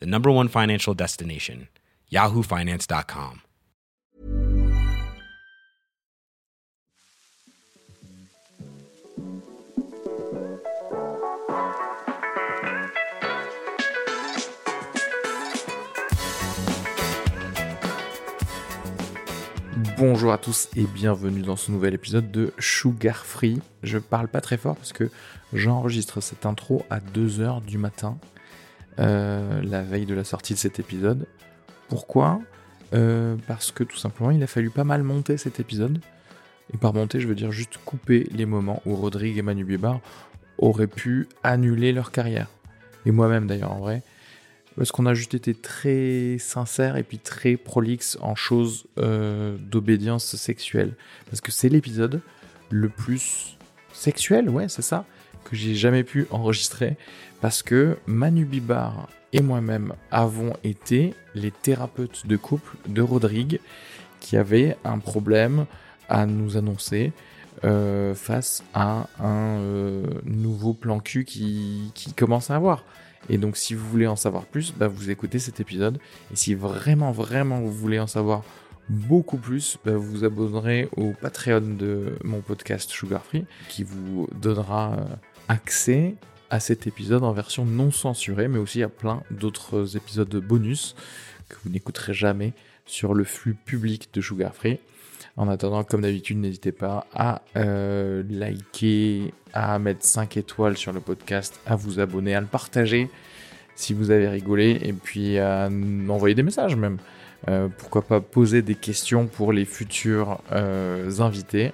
the number one financial destination, yahoofinance.com. Bonjour à tous et bienvenue dans ce nouvel épisode de Sugar Free. Je parle pas très fort parce que j'enregistre cette intro à 2h du matin, euh, la veille de la sortie de cet épisode. Pourquoi? Euh, Parce que tout simplement il a fallu pas mal monter cet épisode. Et par monter je veux dire juste couper les moments où Rodrigue et Manu Bibar auraient pu annuler leur carrière. Et moi-même d'ailleurs en vrai. Parce qu'on a juste été très sincère et puis très prolixe en choses euh, d'obédience sexuelle. Parce que c'est l'épisode le plus sexuel, ouais, c'est ça, que j'ai jamais pu enregistrer. Parce que Manu Bibar et moi-même avons été les thérapeutes de couple de Rodrigue qui avait un problème à nous annoncer euh, face à un euh, nouveau plan cul qui, qui commence à avoir. Et donc, si vous voulez en savoir plus, bah, vous écoutez cet épisode. Et si vraiment, vraiment vous voulez en savoir beaucoup plus, bah, vous vous abonnerez au Patreon de mon podcast Sugar Free, qui vous donnera euh, accès à cet épisode en version non censurée, mais aussi à plein d'autres épisodes bonus que vous n'écouterez jamais sur le flux public de Sugar Free. En attendant, comme d'habitude, n'hésitez pas à euh, liker, à mettre 5 étoiles sur le podcast, à vous abonner, à le partager si vous avez rigolé, et puis à m'envoyer des messages même. Euh, pourquoi pas poser des questions pour les futurs euh, invités.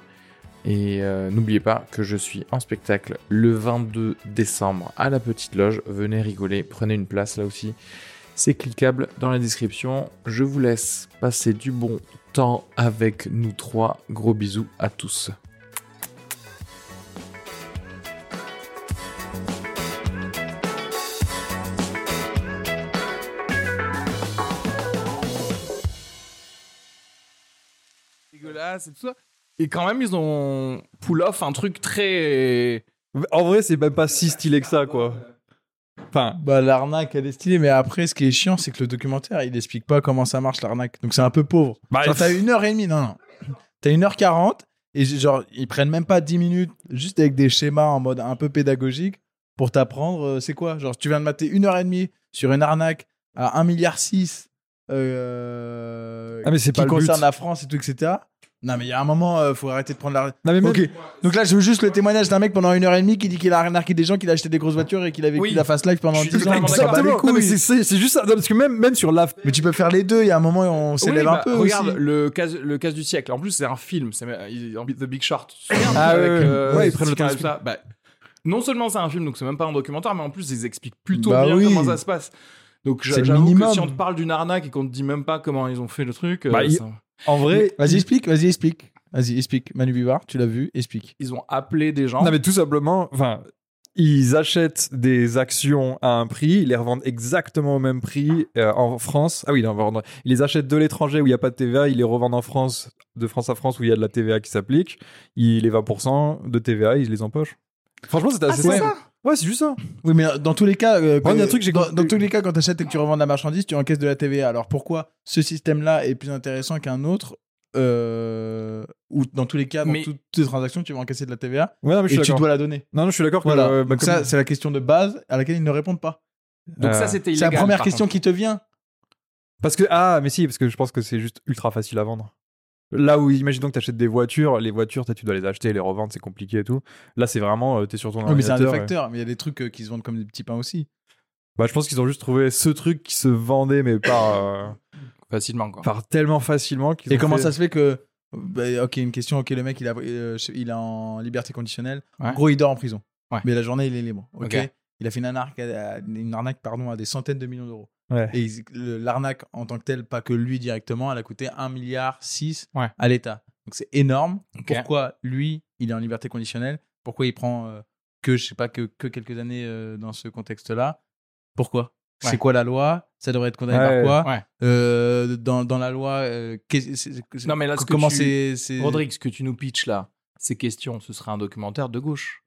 Et euh, n'oubliez pas que je suis en spectacle le 22 décembre à la Petite Loge. Venez rigoler, prenez une place là aussi. C'est cliquable dans la description. Je vous laisse passer du bon temps avec nous trois. Gros bisous à tous. dégueulasse tout ça. Et quand même, ils ont pull off un truc très. En vrai, c'est même pas si stylé que ça, quoi. Enfin, Bah, l'arnaque, elle est stylée, mais après, ce qui est chiant, c'est que le documentaire, il explique pas comment ça marche, l'arnaque. Donc, c'est un peu pauvre. Bah, genre, t'as une heure et demie, non, non. T'as une heure quarante, et genre, ils prennent même pas 10 minutes, juste avec des schémas en mode un peu pédagogique, pour t'apprendre, euh, c'est quoi Genre, tu viens de mater une heure et demie sur une arnaque à 1,6 milliard, euh, Ah, mais c'est qui pas le but. concerne la France et tout, etc. Non, mais il y a un moment, euh, faut arrêter de prendre la. non, mais même- Ok, donc là je veux juste le témoignage d'un mec pendant une heure et demie qui dit qu'il a arnaqué des gens, qu'il a acheté des grosses voitures et qu'il a vécu Oui. la fast life pendant Je suis 10 ans. totalement les Exactement. Non, mais c'est- c'est c'est juste ça. Non, parce que même, même sur la. Mais tu peux faire les deux, il y a un moment où on s'élève Oui, un bah, peu Regarde aussi. le cas, le cas du siècle. En plus, c'est un film. C'est il- The Big Short. Ah avec, ouais, ouais. euh, Ouais, ils prennent le temps Carell, ça. Bah, non seulement c'est un film, donc c'est même pas un documentaire, mais en plus ils expliquent plutôt Bah bien oui. comment ça se passe. Donc C'est le j'avoue que minimum. si on te parle d'une arnaque et qu'on te dit même pas comment ils ont fait le truc, euh, Bah, il- ça- En vrai. Vas-y, explique, vas-y, explique. Vas-y, explique. Manu Bivar, tu l'as vu, explique. ils ont appelé des gens. Non, mais tout simplement. Enfin. Ils achètent des actions à un prix, ils les revendent exactement au même prix euh, en France. Ah oui, non, ils les achètent de l'étranger où il n'y a pas de TVA, ils les revendent en France, de France à France où il y a de la TVA qui s'applique. Ils les 20% de TVA, ils les empochent. Franchement, c'était Ah, assez simple. Ouais, c'est juste ça. Oui, mais dans tous les cas, euh, il y a un truc j'ai dans, compris. dans tous les cas, quand tu achètes et que tu revends de la marchandise, tu encaisses de la TVA. Alors pourquoi ce système-là est plus intéressant qu'un autre euh, Ou dans tous les cas, dans Mais- toutes tes transactions, tu vas encaisser de la TVA Ouais, non, mais je et suis tu dois la donner. Non, non, je suis d'accord que. Voilà. euh, bah, comme- ça, c'est la question de base à laquelle ils ne répondent pas. Donc Euh, ça, c'était C'est la première question contre. qui te vient. Parce que ah mais si parce que je pense que c'est juste ultra facile à vendre. Là où imaginons que tu achètes des voitures, les voitures t'as- tu dois les acheter, les revendre, c'est compliqué et tout. Là c'est vraiment euh, t'es sur ton Oui, mais c'est un facteurs. Mais il y a des trucs euh, qui se vendent comme des petits pains aussi. Bah je pense qu'ils ont juste trouvé ce truc qui se vendait mais par euh, Facilement, quoi. par tellement facilement qu'ils Et comment fait- ça se fait que. bah, ok, une question. Ok, le mec, il, a, euh, il est en liberté conditionnelle. En gros, il dort en prison. Ouais. Mais la journée, il est libre. Ok? Il a fait une arnaque, à, une arnaque pardon, à des centaines de millions d'euros. Ouais. Et l'arnaque en tant que telle, pas que lui directement, elle a coûté 1 milliard 6 Ouais. à l'État. Donc c'est énorme. Pourquoi lui, il est en liberté conditionnelle? Pourquoi il prend euh, que, je sais pas, que, que quelques années euh, dans ce contexte-là? Pourquoi? Ouais. C'est quoi la loi? Ça devrait être condamné Ouais. par quoi? Ouais. Euh, dans, dans la loi, euh, Non, mais là, ce que comment c'est- Rodrigue, ce que tu nous pitches là, ces questions, ce serait un documentaire de gauche.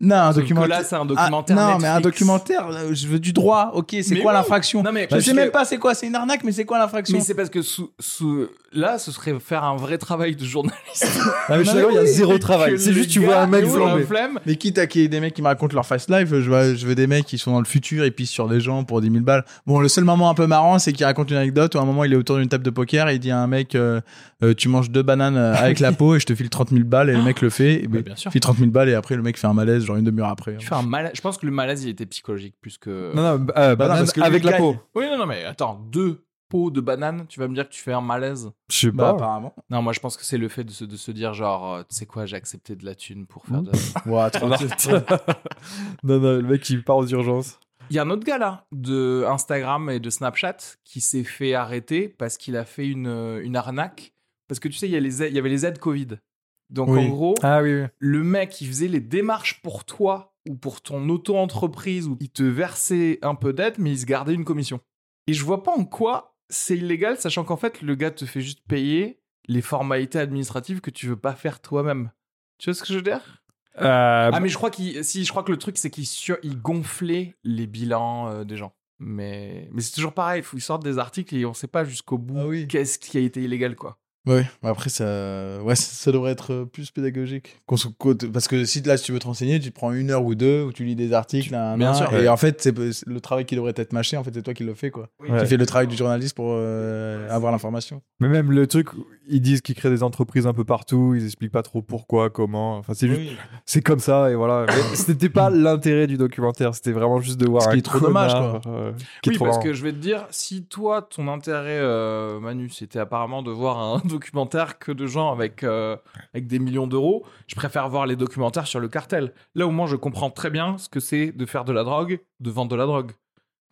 Non, un Sauf que documentaire. là, c'est un Ah, documentaire. non, mais un Netflix. documentaire, je veux du droit. Ok, c'est Mais quoi oui. l'infraction Non, mais Je sais que- même pas c'est quoi, c'est une arnaque, mais c'est quoi l'infraction Mais c'est parce que sous, sous- là, ce serait faire un vrai travail de journaliste. Ah, mais je suis il y a zéro travail. C'est juste tu vois un mec flamber. flemme. Mais quitte à qu'il y ait des mecs qui me racontent leur fast life, je veux, je veux des mecs qui sont dans le futur et pissent sur des gens pour 10 000 balles. Bon, le seul moment un peu marrant, c'est qu'il raconte une anecdote où à un moment il est autour d'une table de poker et il dit à un mec euh, euh, Tu manges deux bananes euh, avec la peau et je te file 30 000 balles et le mec le fait. Et Bah, bien sûr. il file 30 000 balles et après le mec fait un malaise, genre une demi-heure après. Tu fais un malaise. Je pense que le malaise, il était psychologique plus que. Non non, euh, non, banane parce que lui, avec la gagne. peau. Oui, non, non, mais attends, deux pots de bananes, tu vas me dire que tu fais un malaise? Je sais Bah, pas. apparemment. Non, moi, je pense que c'est le fait de se, de se dire, genre, euh, tu sais quoi, j'ai accepté de la thune pour faire de. Ouais, trop- non non, le mec il part aux urgences. Il y a un autre gars là, de Instagram et de Snapchat, qui s'est fait arrêter parce qu'il a fait une, euh, une arnaque. Parce que tu sais, il y, a les aides- il y avait les aides Covid. Donc Oui. en gros, Ah oui oui. le mec, il faisait les démarches pour toi ou pour ton auto-entreprise où il te versait un peu d'aide, mais il se gardait une commission. Et je vois pas en quoi c'est illégal, sachant qu'en fait, le gars te fait juste payer les formalités administratives que tu veux pas faire toi-même. Tu vois ce que je veux dire? Euh, Ah, mais je crois qu'il, si, je crois que le truc, c'est qu'il sur- il gonflait les bilans euh, des gens. Mais, mais c'est toujours pareil, il faut qu'ils sortent des articles et on sait pas jusqu'au bout Ah oui. qu'est-ce qui a été illégal, quoi. Ouais, mais après, ça, ouais, ça, devrait être plus pédagogique. Parce que si là, si tu veux te renseigner, tu te prends une heure ou deux où tu lis des articles. nan, Bien sûr, et ouais. en fait, c'est le travail qui devrait être mâché. En fait, c'est toi qui le fais, quoi. Ouais. Tu fais le travail du journaliste pour euh, avoir l'information. Mais même le truc, ils disent qu'ils créent des entreprises un peu partout, ils expliquent pas trop pourquoi, comment. Enfin, c'est juste, c'est comme ça et voilà. C'était pas l'intérêt du documentaire, c'était vraiment juste de voir Ce un qui est trop dommage, euh, oui, parce marrant. que je vais te dire, si toi, ton intérêt, euh, Manu, c'était apparemment de voir un documentaire que de gens avec, euh, avec des millions d'euros, je préfère voir les documentaires sur le cartel. Là, au moins, je comprends très bien ce que c'est de faire de la drogue, de vendre de la drogue.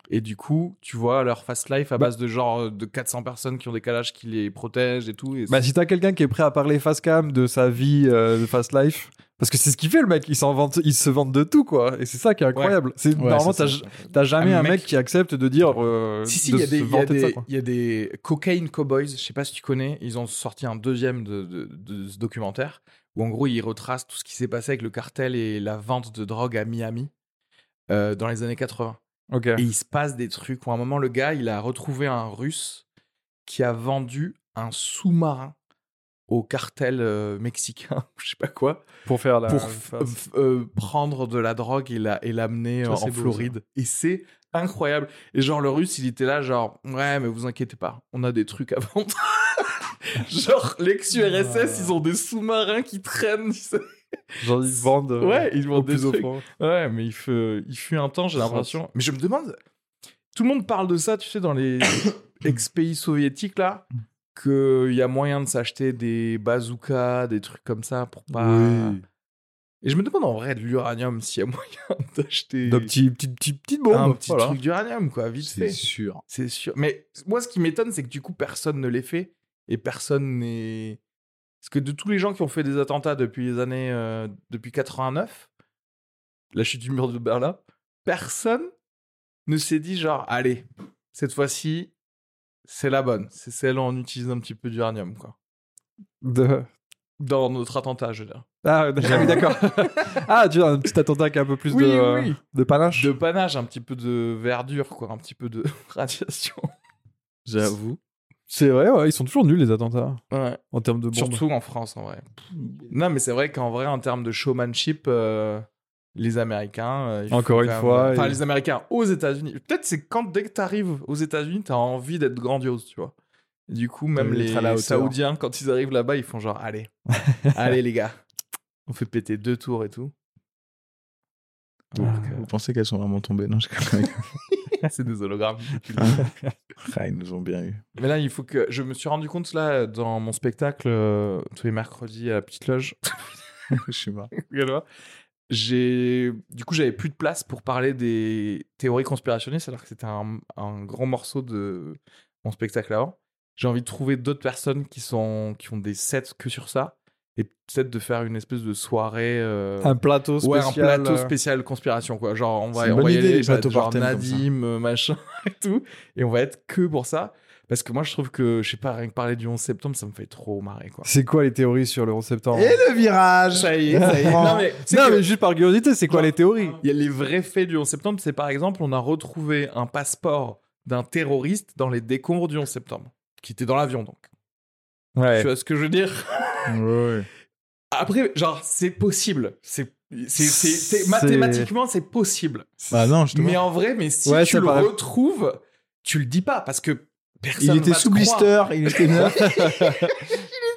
Et du coup, tu vois leur fast life à Bah- base de genre euh, de 400 personnes qui ont des calages qui les protègent et tout. Et Bah, si t'as quelqu'un qui est prêt à parler face cam de sa vie euh, de fast life, parce que c'est ce qu'il fait le mec, il s'en vante, il se vante de tout quoi, et c'est ça qui est incroyable. C'est Ouais, normalement t'as jamais un mec, mec- qui accepte de dire euh, Si, si, de il y y y a des Cocaine Cowboys, je sais pas si tu connais, ils ont sorti un deuxième de, de- de ce documentaire où en gros ils retracent tout ce qui s'est passé avec le cartel et la vente de drogue à Miami euh, dans les années 80. Et il se passe des trucs où à un moment le gars il a retrouvé un russe qui a vendu un sous-marin au cartel euh, mexicain, je sais pas quoi, Pour faire la. pour f- euh, prendre de la drogue et la- et l'amener euh, c'est en beau, Floride. Et c'est incroyable. Et genre, le russe, il était là, genre, ouais, mais vous inquiétez pas, on a des trucs à vendre. genre, l'ex-URSS, ils ont des sous-marins qui traînent. Genre ils vendent. euh, Ouais, ils vendent des trucs. Ouais, mais il fut, il fut un temps, j'ai l'impression. Mais je me demande, tout le monde parle de ça, tu sais, dans les ex-pays soviétiques, là, qu'il y a moyen de s'acheter des bazookas, des trucs comme ça pour pas. Oui. Et je me demande en vrai de l'uranium s'il y a moyen d'acheter petits, petites bombes. un petit voilà. truc d'uranium, quoi, vite C'est fait. sûr. C'est sûr. Mais moi, ce qui m'étonne, c'est que du coup, personne ne les fait et personne n'est. Parce que de tous les gens qui ont fait des attentats depuis les années. euh, depuis 89, la chute du mur de Berlin, personne ne s'est dit genre, allez, cette fois-ci, c'est la bonne. C'est celle où on utilise un petit peu d'uranium, quoi. De... Dans notre attentat, je veux dire. Ah, ah oui, d'accord. ah, tu as un petit attentat qui a un peu plus Oui, de, oui, euh, oui. de panache. De panache, un petit peu de verdure, quoi, un petit peu de radiation. J'avoue. C'est vrai, ouais, ils sont toujours nuls les attentats Ouais. en termes de bombes. Surtout en France, en vrai. Non, mais c'est vrai qu'en vrai, en termes de showmanship, euh, les Américains. euh, Encore une quand même- fois, Enfin, les Américains aux États-Unis. Peut-être c'est quand dès que t'arrives aux États-Unis, t'as envie d'être grandiose, tu vois. Et du coup, même D'être les à la hauteur. Saoudiens, quand ils arrivent là-bas, ils font genre, allez, allez les gars, on fait péter deux tours et tout. Donc, Vous pensez qu'elles sont vraiment tombées? Non, je euh, c'est des hologrammes. Ah, ils nous ont bien eu. Mais là, il faut que. Je me suis rendu compte, là, dans mon spectacle, euh, tous les mercredis à la petite loge. je suis marre. J'ai du coup j'avais plus de place pour parler des théories conspirationnistes alors que c'était un, un grand morceau de mon spectacle avant. J'ai envie de trouver d'autres personnes qui sont qui ont des sets que sur ça et peut-être de faire une espèce de soirée euh, Un plateau ouais spécial. un plateau euh, spécial conspiration quoi. Genre on va on bonne va y idée, aller, les va plateaux genre. Nadim euh, machin et tout et on va être que pour ça parce que moi je trouve que je sais pas rien que parler du 11 septembre ça me fait trop marrer quoi. C'est quoi les théories sur le 11 septembre? Et le virage Ça y est, ça y est. Non mais, c'est Non, que- mais juste par curiosité, c'est quoi Genre- les théories? Il y a les vrais faits du 11 septembre, c'est par exemple, on a retrouvé un passeport d'un terroriste dans les décombres du 11 septembre, qui était dans l'avion donc. Ouais. Tu vois ce que je veux dire? Ouais. Après, genre, c'est possible. C'est, c'est, mathématiquement, c'est possible. Bah non, Mais en vrai, mais si Ouais, tu le paraît- retrouves, tu le dis pas parce que personne Il était va sous blister, il était neuf.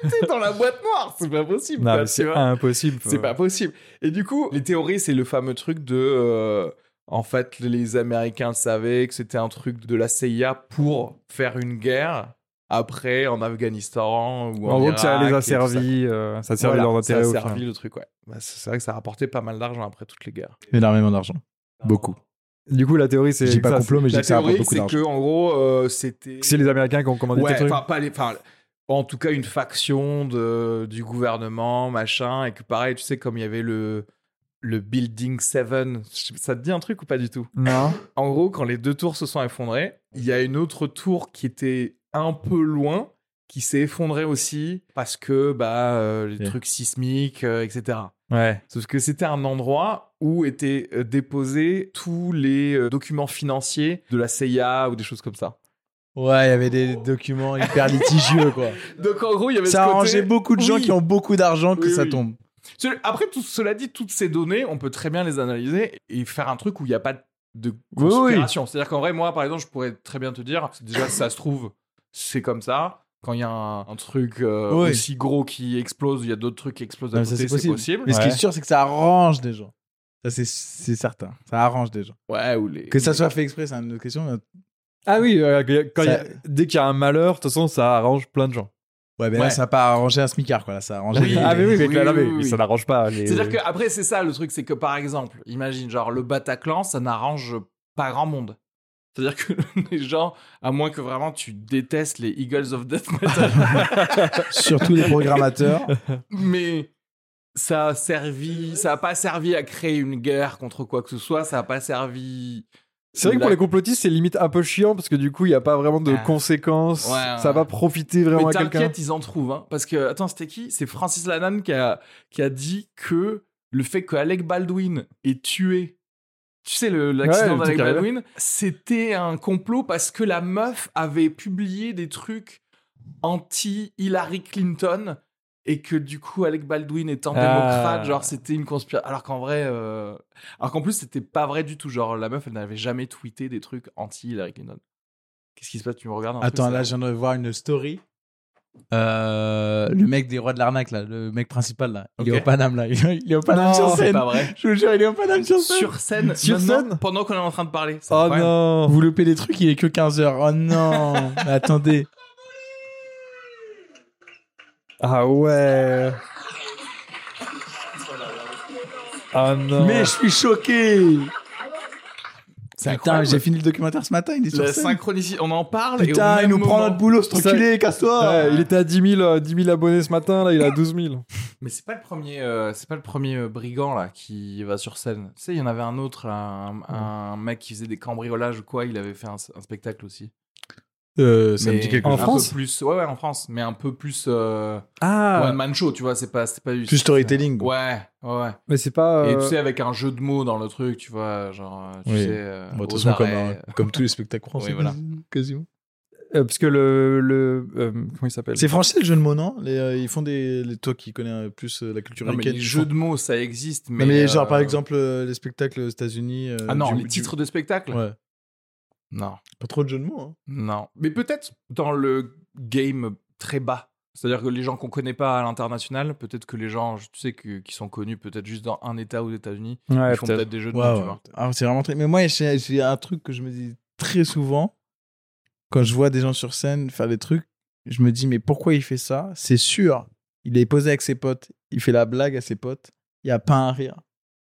Il était dans la boîte noire, c'est pas possible. Non, c'est impossible. C'est pas possible. Et du coup, les théories, c'est le fameux truc de. euh, en fait, les Américains savaient que c'était un truc de la CIA pour faire une guerre après en Afghanistan ou en, En gros, ça les a servis, euh, ça a servi Voilà, leur ça a intérêt. au servi final. le truc, ouais. Bah, c'est c'est vrai que ça a rapporté pas mal d'argent après toutes les guerres. Énormément d'argent. Beaucoup. Du coup, la théorie, c'est Je dis pas ça, complot, mais je dis que ça rapporte théorie, beaucoup c'est d'argent. que en gros, euh, c'était. c'est les Américains qui ont commandé Ouais, enfin, pas les. Enfin, en tout cas, une faction de, du gouvernement, machin, et que pareil, tu sais, comme il y avait le, le Building 7, ça te dit un truc ou pas du tout? Non. En gros, quand les deux tours se sont effondrées, il y a une autre tour qui était un peu loin, qui s'est effondrée aussi, parce que, bah, euh, les trucs sismiques, euh, etc. Ouais. Sauf que c'était un endroit où étaient euh, déposés tous les documents financiers de la CIA ou des choses comme ça. Ouais, il y avait des documents hyper litigieux, quoi. Donc en gros, il y avait Ça a arrangé beaucoup de gens Oui. qui ont beaucoup d'argent que Oui, ça oui. tombe. Après, tout, cela dit, toutes ces données, on peut très bien les analyser et faire un truc où il n'y a pas de Oui, oui. conspiration. C'est-à-dire qu'en vrai, moi, par exemple, je pourrais très bien te dire, déjà, ça se trouve, c'est comme ça. Quand il y a un, un truc euh, Oui. aussi gros qui explose, il y a d'autres trucs qui explosent à Non, ça, côté, c'est possible. possible. Mais ce qui est sûr, c'est que ça arrange des gens. Ça, c'est- c'est certain. Ça arrange des gens. Ouais, ou les... Que ça soit fait exprès, c'est une autre question. mais- Ah oui, euh, quand il y a- Ça- dès qu'il y a un malheur, de toute façon, ça arrange plein de gens. Ouais, mais Ouais. là, ça n'a pas arrangé un smicard, quoi. Là, ça a arrangé. Oui. ah, mais oui, mais, oui, là, là, mais- oui, mais oui. ça n'arrange pas. Les... C'est-à-dire que après c'est ça le truc, c'est que par exemple, imagine genre le Bataclan, ça n'arrange pas grand monde. C'est-à-dire que les gens, à moins que vraiment tu détestes les Eagles of Death Metal, Surtout les programmateurs. mais ça a servi, ça a pas servi à créer une guerre contre quoi que ce soit, ça a pas servi. C'est vrai que pour les complotistes, c'est limite un peu chiant parce que du coup, il n'y a pas vraiment de Ah. conséquences. Ouais, ouais, ça va pas profiter vraiment Mais à quelqu'un. t'inquiète, ils en trouvent, hein, parce que attends, c'était qui? C'est Francis Lalanne qui a qui a dit que le fait que Alec Baldwin ait tué, tu sais, Ouais, l'accident le d'Alec. Baldwin, c'était un complot parce que la meuf avait publié des trucs anti Hillary Clinton et que du coup Alec Baldwin étant Ah. démocrate, genre c'était une conspiration. Alors qu'en vrai, euh, alors qu'en plus c'était pas vrai du tout. Genre la meuf, elle n'avait jamais tweeté des trucs anti Hillary Clinton. Qu'est-ce qui se passe? Tu me regardes un Attends, là, je viens de voir une story. Euh, le mec des rois de l'arnaque, là, le mec principal, là. Il est au Paname, là. Il est au Paname Non, sur c'est scène. pas vrai. Je vous jure, il est au Paname sur scène. sur scène, Sur scène pendant qu'on est en train de parler. C'est Oh non Vous loupez des trucs, il est que 15h. Oh non Mais Attendez. Ah ouais Ah non Mais je suis choqué C'est Putain, j'ai fini le documentaire ce matin, il est sur La scène. synchronicité, on en parle. et Putain, il nous prend notre boulot, ce enculé, casse-toi Ouais, il était à 10 000, euh, 10 000 abonnés ce matin, là il a 12 000. Mais c'est pas le premier, euh, c'est pas le premier euh, brigand là qui va sur scène. Tu sais, il y en avait un autre, un, un mec qui faisait des cambriolages ou quoi. Il avait fait un, un spectacle aussi. Euh, ça me dit quelque en un chose. France peu plus, ouais, ouais, en France, mais un peu plus euh, Ah, one man show, tu vois, c'est pas, c'est pas du- Plus storytelling. Ouais, ouais. ouais. mais c'est pas. Et euh, tu sais, avec un jeu de mots dans le truc, tu vois, genre, tu Oui. sais, euh, Bon, de toute façon, comme, euh, comme tous les spectacles français. Oui, voilà. Quasiment. euh, parce que le. le euh, comment il s'appelle? C'est français le jeu de mots, non? Les, euh, Ils font des. Les, toi qui connais euh, plus euh, la culture Non, mais américaine. les jeux font- de mots, ça existe, mais. Non, mais genre, par euh, exemple, euh, les spectacles aux États-Unis. euh, Ah non, du- les du- titres de spectacle? Ouais. Non. Pas trop de jeux de mots. Hein. Non. Mais peut-être dans le game très bas. C'est-à-dire que les gens qu'on connaît pas à l'international, peut-être que les gens, tu sais, que- qui sont connus peut-être juste dans un État aux États-Unis, Ouais, ils font peut-être. peut-être des jeux de Ouais, mots, tu ouais. vois. Ah, c'est vraiment très. Mais moi, j'ai un truc que je me dis très souvent quand je vois des gens sur scène faire des trucs. Je me dis, mais pourquoi il fait ça? C'est sûr. Il est posé avec ses potes. Il fait la blague à ses potes. Il n'y a pas un rire.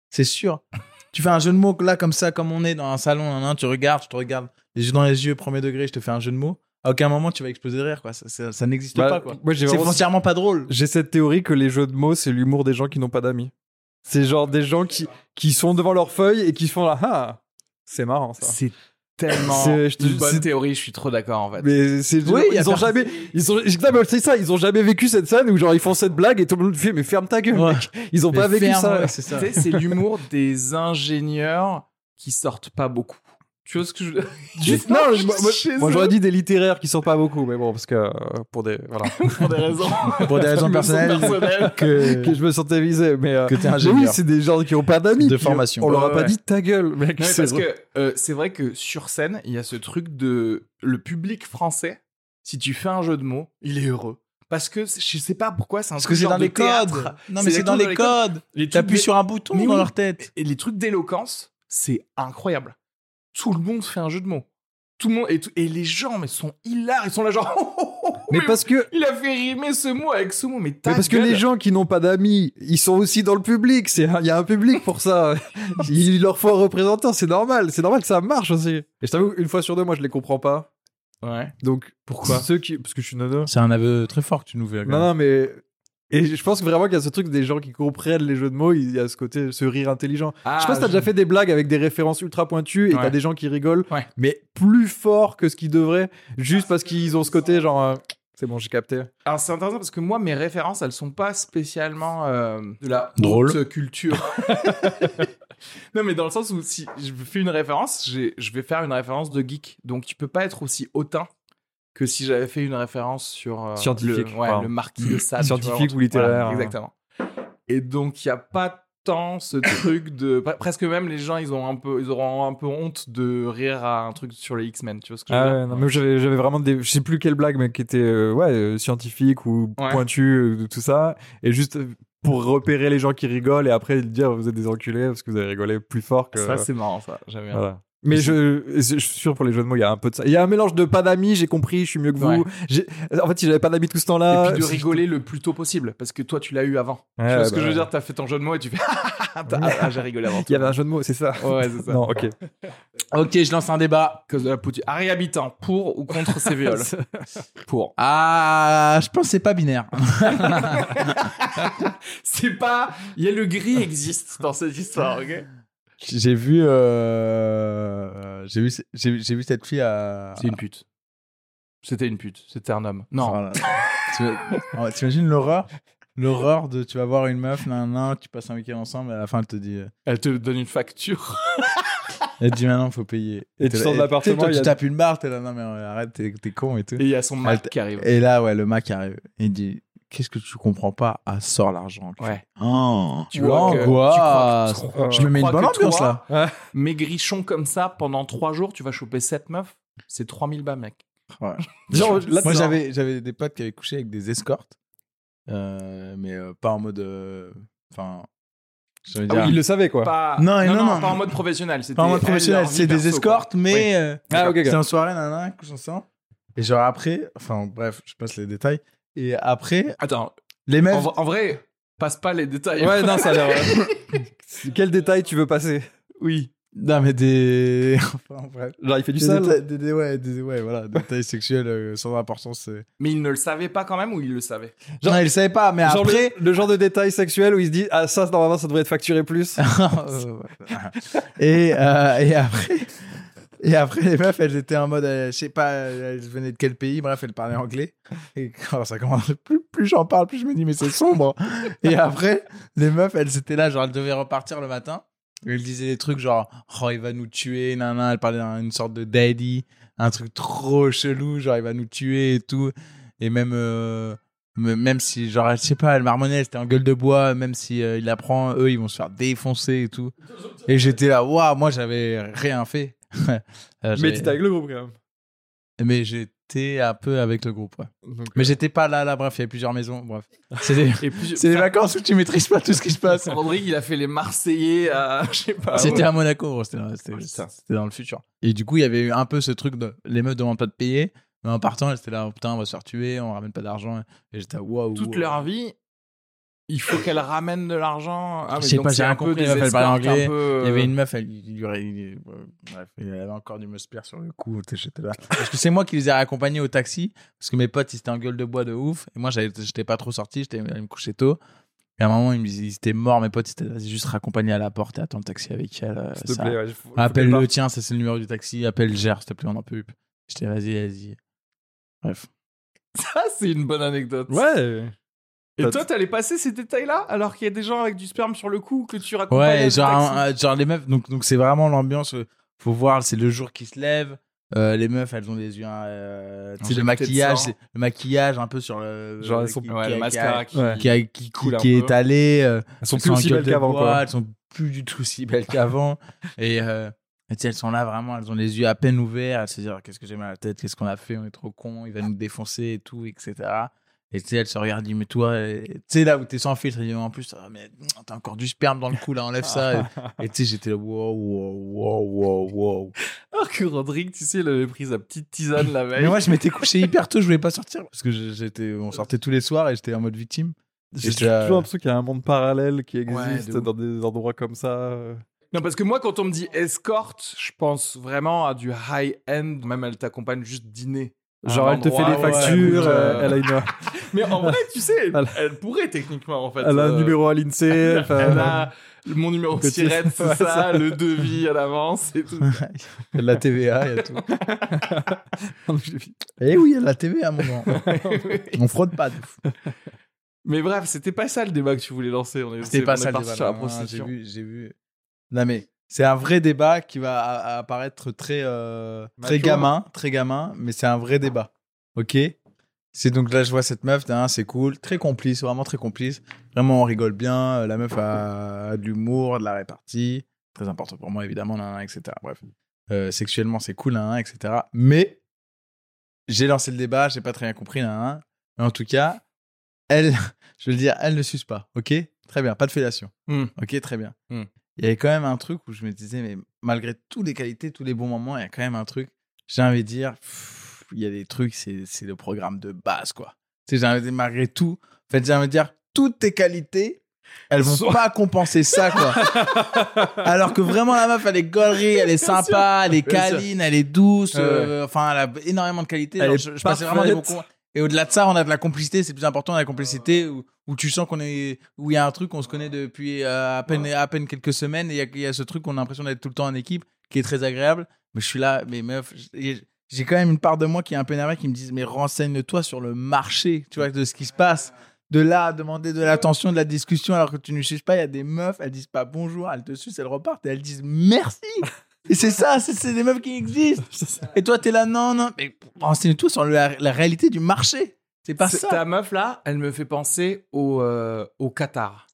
C'est sûr. Tu fais un jeu de mots là, comme ça, comme on est dans un salon, nan, nan, tu regardes, je te regarde, les yeux dans les yeux, premier degré, je te fais un jeu de mots. À aucun moment, tu vas exploser de rire, quoi. Ça, ça- ça n'existe Bah, pas, quoi. C'est foncièrement pas drôle. J'ai cette théorie que les jeux de mots, c'est l'humour des gens qui n'ont pas d'amis. C'est genre des gens qui, qui sont devant leur feuille et qui font là, ah, c'est marrant ça. C'est tellement C'est- je te- une bonne théorie, je suis trop d'accord en fait. Mais c'est Oui, ils ont jamais, ils ont, c'est ça, ils ont jamais vécu cette scène où genre ils font cette blague et tout le monde fait mais ferme ta gueule. Ouais. mec. Ils ont Mais pas vécu ferme, ça. ouais, c'est l'humour des ingénieurs qui sortent pas beaucoup. Tu vois ce que je veux dire? Juste- non, Juste moi, moi- j'aurais dit des littéraires qui sont pas beaucoup, mais bon parce que euh, pour des voilà pour des raisons. Pour des raisons personnelles. personnelles. que je me sentais visé, mais, euh, Que t'es ingénieur. oui c'est des gens qui ont pas d'amis, De formation. On leur a Ouais, pas dit ta gueule, mec. Non, mais c'est parce vrai. que euh, c'est vrai que sur scène, il y a ce truc de le public français. Si tu fais un jeu de mots, il est heureux. Parce que je sais pas pourquoi, c'est un Parce truc que c'est genre dans de les théâtre. codes. Non, mais c'est dans les codes. T'appuies sur un bouton Mais dans oui. leur tête. Et les trucs d'éloquence, c'est incroyable. Tout le monde fait un jeu de mots. Tout le monde et, tout- et les gens mais sont hilars, ils sont là genre oh, oh, oh, Mais parce que il a fait rimer ce mot avec ce mot mais, Mais parce que les gens qui n'ont pas d'amis, ils sont aussi dans le public. C'est il y a un public pour ça. il leur faut un représentant. C'est normal. C'est normal que ça marche aussi. Et je t'avoue, une fois sur deux, moi, je les comprends pas. Ouais. Donc pourquoi? ceux qui, parce que je suis nono. C'est un aveu très fort que tu nous fais. Non, non, mais et je pense vraiment qu'il y a ce truc des gens qui comprennent les jeux de mots. Il y a ce côté, ce rire intelligent. Ah, je sais pas si t'as déjà fait des blagues avec des références ultra pointues et Ouais. t'as des gens qui rigolent, Ouais. mais plus fort que ce qu'ils devraient, juste parce qu'ils ont ce côté genre. euh, c'est bon, j'ai capté. Alors c'est intéressant parce que moi mes références elles sont pas spécialement euh, de la Drôle. haute culture. non mais dans le sens où si je fais une référence, je vais faire une référence de geek. Donc tu peux pas être aussi hautain que si j'avais fait une référence sur euh, Scientifique, le, ouais, pardon. le marquis de Sade. Scientifique ou littéraire, voilà, hein. exactement. Et donc il y a pas tant ce truc de pre- presque même les gens ils ont un peu ils auront un peu honte de rire à un truc sur les X-Men, tu vois ce que je veux Ah dire non, mais j'avais, j'avais vraiment des, je sais plus quelle blague, mais qui était, euh, ouais, euh, scientifique ou Ouais. pointu, euh, tout ça. Et juste pour repérer les gens qui rigolent et après dire vous êtes des enculés parce que vous avez rigolé plus fort que. Ça c'est marrant ça, j'aime bien. voilà. Mais je, je suis sûr pour les jeux de mots, il y a un peu de ça. Il y a un mélange de pas d'amis, j'ai compris, je suis mieux que vous. Ouais. En fait, si j'avais pas d'amis tout ce temps-là. et puis de rigoler le plus tôt possible parce que toi tu l'as eu avant. Ouais, tu vois ce que bah je veux dire T'as fait ton jeu de mots et tu fais ah, ah, j'ai rigolé avant. Il y avait un jeu de mots, c'est ça. Ouais, c'est ça. Non, ok. Ok, je lance un débat. Cause de la. Harry Habitant, pour ou contre ces viols? Pour. Ah, je pense que c'est pas binaire. C'est pas. Il y a le gris existe dans cette histoire, ok? J'ai vu, euh, j'ai vu, j'ai j'ai vu cette fille à. C'est une pute. C'était une pute. C'était un homme. Non. Voilà. Tu vois- T'imagines l'horreur? L'horreur de tu vas voir une meuf, nan, nan, tu passes un week-end ensemble, et à la fin elle te dit, euh, Elle te donne une facture. elle te dit maintenant faut payer. Et T'es tu là- sors de l'appartement, tu sais, toi, il y a- Tu tapes une barre, t'es là, non mais euh, arrête, t'es t'es con et tout. Et il y a son te- qui arrive. Et là, ouais, le mec arrive. Il dit Qu'est-ce que tu comprends pas Ah, sors l'argent. Ouais. Oh, Tu vois que- l'angoisse. tu crois que- Je me mets une bonne ambiance toi, là. Maigrichon comme ça, pendant trois jours, tu vas choper sept meufs. C'est 3000 bas, mec. Genre, là, Moi, j'avais, j'avais des potes qui avaient couché avec des escortes, euh, mais euh, pas en mode. euh, Enfin. Ah oui, il le savait quoi. Pas... Non, non, non. pas en mode professionnel. C'était pas en mode professionnel, c'est des quoi. escortes, mais. euh, Ah, ok, ok. C'est en soirée, nanana, couche ensemble. Et genre après, enfin bref, je passe les détails. Et après, Attends, les en, meufs. en vrai, passe pas les détails. Ouais, non, ça a l'air. Quel détail tu veux passer? Oui. Non, mais des. enfin bref. Genre, il fait du Des sale. détails- des- des- ouais, des- ouais, voilà, détails sexuels euh, sans importance. euh. Mais il ne le savait pas quand même ou il le savait? Genre- non, il savait pas, mais Genre après. le, le genre de détail sexuel où il se dit ah ça normalement ça devrait être facturé plus. Et, euh, et après, Et après, les meufs, elles étaient en mode, euh, je sais pas, elles venaient de quel pays, bref, elles parlaient anglais. Et quand ça commence, plus, plus j'en parle, plus je me dis, mais c'est sombre. Et après, les meufs, elles étaient là, genre, elles devaient repartir le matin. Elles disaient des trucs genre, oh, il va nous tuer, nan, Elles parlaient d'une sorte de daddy, un truc trop chelou, genre, il va nous tuer et tout. Et même, euh, me- même si, genre, je sais pas, elle marmonnait, c'était en gueule de bois, même si euh, il la eux, ils vont se faire défoncer et tout. Et j'étais là, waouh, moi, j'avais rien fait. Euh, Mais t'étais avec le groupe quand même. mais j'étais un peu avec le groupe, ouais. Donc, Mais j'étais pas là, là, bref, il y avait plusieurs maisons, bref. C'est des, vacances où tu maîtrises pas tout ce qui se passe. Rodrigue, il a fait les Marseillais à. Je sais pas. C'était à Monaco, gros, c'était c'était- Ah, c'était dans le futur. Et du coup, il y avait eu un peu ce truc de les meufs demandent pas de payer, mais en partant, elles étaient là, oh, putain, on va se faire tuer, on ramène pas d'argent. Et j'étais waouh. Toute waouh. leur vie, il faut qu'elles ramènent de l'argent. Ah, Je sais pas, c'est j'ai un rien peu compris, elle anglais. peu, Il y avait euh, une meuf, elle, il bref, avait encore du muspire sur le cou. t'sais, J'étais là. Parce que c'est moi qui les ai accompagnés au taxi, parce que mes potes, ils étaient en gueule de bois de ouf. Et moi, j'étais pas trop sorti, j'étais allé me coucher tôt. Et à un moment, ils, me disaient- ils étaient morts, mes potes, ils étaient vas-y, juste raccompagner à la porte et attends le taxi avec elle. euh, S'il te plaît, ouais, Appelle-le, qu'elle tiens, ça c'est le numéro du taxi. Appelle Gère, s'il te plaît, on en peut plus. J'étais vas-y, vas-y. Bref. Ça, c'est une bonne anecdote. Ouais. Et toi, t'allais passer ces détails-là alors qu'il y a des gens avec du sperme sur le cou que tu racontes Ouais, genre, un- genre les meufs, donc donc c'est vraiment l'ambiance. euh, Faut voir, c'est le jour qui se lève. euh, les meufs, elles ont des yeux, euh, tu sais, le maquillage, le maquillage un peu sur le, Genre, elles sont- qui, Ouais, qui- le mascara qui. Ouais. qui, a- qui, qui- coule qui est étalé. euh, Elles sont elles plus aussi belles qu'avant. Elles sont plus du tout si belles qu'avant. et euh, et tu sais, elles sont là vraiment, elles ont les yeux à peine ouverts, elles se disent qu'est-ce que j'ai mal à la tête, qu'est-ce qu'on a fait, on est trop con, il va nous défoncer et tout, etc. Et tu sais, elle se regarde, dit, mais toi, tu sais, là où t'es sans filtre, elle dit, en plus, ah, mais t'as encore du sperme dans le cou, là, enlève ça. et et tu sais, j'étais là, wow, wow, wow, wow, wow. Alors que Rodrigue, tu sais, il avait pris sa petite tisane la veille. Mais moi, je m'étais couché hyper tôt, je voulais pas sortir, parce que j'étais, on sortait tous les soirs et j'étais en mode victime. J'ai toujours l'impression qu'il y a un monde parallèle qui Ouais, existe de ouf. dans des endroits comme ça. Non, parce que moi, quand on me dit escorte, je pense vraiment à du high-end. Même elle t'accompagne juste dîner. À Genre, un elle te fait des factures, euh, euh, elle a, une, Mais en vrai, tu sais, elle, pourrait techniquement, en fait. elle a un euh, numéro à l'INSEE. Elle, enfin, elle a mon numéro de sirène, c'est Ouais, ça, ça. le devis à l'avance et tout. Il y a de la TVA, il y a tout. Eh oui, il y a de la TVA, mon grand. On fraude pas. de fou. Mais bref, c'était pas ça le débat que tu voulais lancer. C'était pas on ça le débat. J'ai vu, j'ai vu. Non mais c'est un vrai débat qui va apparaître très euh, très gamin, très gamin, mais c'est un vrai débat. Ok? C'est donc là je vois cette meuf, hein, c'est cool, très complice, vraiment très complice. Vraiment on rigole bien. euh, La meuf a, a de l'humour, de la répartie, très important pour moi évidemment, nan, nan, etc. Bref, Euh, sexuellement c'est cool, nan, etc. Mais j'ai lancé le débat, j'ai pas très bien compris, mais en tout cas, elle, je veux le dire, elle ne suce pas. Ok, très bien, pas de fellation. Hmm. Ok, très bien. Hmm. Il y avait quand même un truc où je me disais, mais malgré toutes les qualités, tous les bons moments, il y a quand même un truc. J'ai envie de dire, pff, il y a des trucs, c'est le programme de base, quoi. Tu sais, j'ai envie de dire, malgré tout, en fait, j'ai envie de dire, toutes tes qualités, elles vont Soit- pas compenser ça, quoi. Alors que vraiment, la meuf, elle est gaulerie, elle est sympa, elle est câline, elle est douce, euh, enfin, elle a énormément de qualités. Elle Genre, est je, je passais vraiment des bons. Et au-delà de ça, on a de la complicité, c'est plus important, la complicité où, où tu sens qu'on est, où il y a un truc, on se connaît depuis euh, à peine, à peine quelques semaines, et il y a- il y, a ce truc, on a l'impression d'être tout le temps en équipe, qui est très agréable. Mais je suis là, mais meuf, j'ai j'ai quand même une part de moi qui est un peu énervée, qui me disent, mais renseigne-toi sur le marché, tu vois, de ce qui se passe. De là à demander de l'attention, de la discussion, alors que tu ne suces pas, il y a des meufs, elles disent pas bonjour, elles te sucent, elles repartent, et elles disent merci. Et c'est ça, c'est des meufs qui existent. Et toi, t'es là, non, non. Mais renseigne-toi sur la, la réalité du marché. C'est pas ça. Ta meuf là, elle me fait penser au, euh, au Qatar.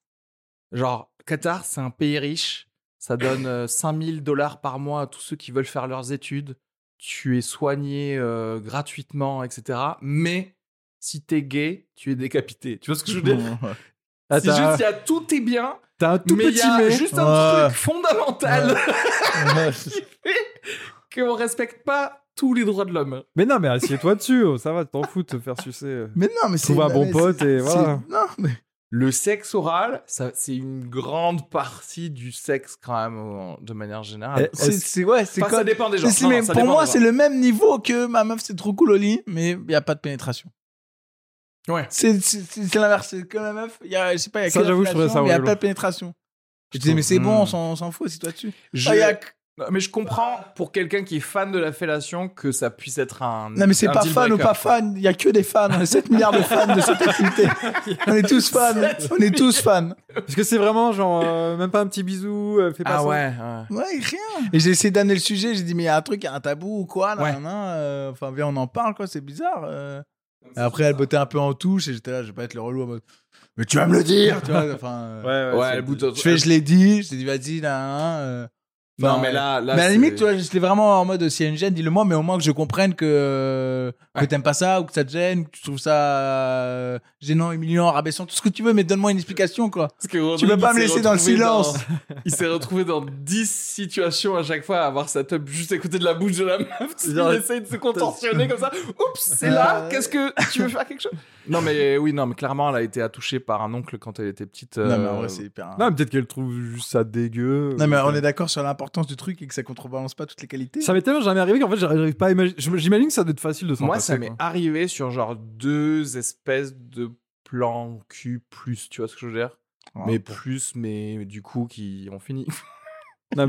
Genre, Qatar, c'est un pays riche. Ça donne euh, 5000 dollars par mois à tous ceux qui veulent faire leurs études. Tu es soigné euh, gratuitement, etc. Mais si t'es gay, tu es décapité. Tu vois ce que je veux dire? C'est juste, il y a tout est bien, T'as un tout mais il petit y a mais. juste un Ouais. truc fondamental qui fait qu'on respecte pas tous les droits de l'homme. Mais non, mais assieds-toi dessus. oh, ça va, t'en fous de te faire sucer. Mais non, mais c'est. Trouve un bon mais pote et voilà. Non, mais. Le sexe oral, ça, c'est une grande partie du sexe quand même, de manière générale. Eh, C'est, c'est, ouais, c'est Enfin, ça dépend des gens. Non, non, pour moi, c'est le même niveau que ma meuf, c'est trop cool au lit, mais il n'y a pas de pénétration. Ouais. C'est, c'est, l'inverse. C'est que la meuf, il y a, je sais pas, il y a Ça, j'avoue, je trouvais ça il n'y a pas de pénétration. Je Je disais, mais c'est bon, Hmm. on s'en, on s'en fout, c'est toi dessus. Je- Ah, il y a Non, mais je comprends pour quelqu'un qui est fan de la fellation que ça puisse être un. Non, mais c'est pas fan ou pas fan. Il y a que des fans. On a 7 milliards de fans de cette activité. On est tous fans. On est tous fans. Parce que c'est vraiment genre, euh, même pas un petit bisou, euh, fais pas Ah ça. ouais, ouais. Ouais, rien. Et j'ai essayé d'amener le sujet. J'ai dit, mais il y a un truc, il y a un tabou ou quoi? Ouais. nan, euh, Enfin, viens, on en parle, quoi. C'est bizarre. Euh. Et après, elle bottait un peu en touche et j'étais là, je vais pas être le relou en mode, mais tu vas me le dire, tu vois. Enfin, euh, Ouais, ouais, Ouais, le bout de- je fais, je l'ai dit. Je t'ai dit, vas-y, là, hein, euh. Non, mais là, là mais à la limite, tu vois, j'étais vraiment en mode, s'il y a une gêne, dis-le moi, mais au moins que je comprenne que, que t'aimes pas ça, ou que ça te gêne, que tu trouves ça euh, gênant, humiliant, rabaissant, tout ce que tu veux, mais donne-moi une explication, quoi. Parce que Rodrigue, Tu peux pas me laisser dans le silence. dans- Il s'est retrouvé dans 10 situations à chaque fois à avoir sa top juste à côté de la bouche de la meuf. Il essaye de se contorsionner comme ça. Oups, c'est là. Euh. Qu'est-ce que tu veux faire quelque chose? Non, mais oui, non, mais clairement, elle a été attouchée par un oncle quand elle était petite. Non, mais euh, en vrai, c'est hyper. Non, mais peut-être qu'elle trouve juste ça dégueu. Non, mais on Euh, est d'accord sur l'importance du truc et que ça contrebalance pas toutes les qualités. Ça m'est tellement jamais arrivé qu'en fait, j'arrive pas à imaginer. J'imagine que ça doit être facile de s'en Moi, ça m'est arrivé sur genre deux espèces de plans cul plus, tu vois ce que je veux dire? Mais plus, mais du coup, qui ont fini.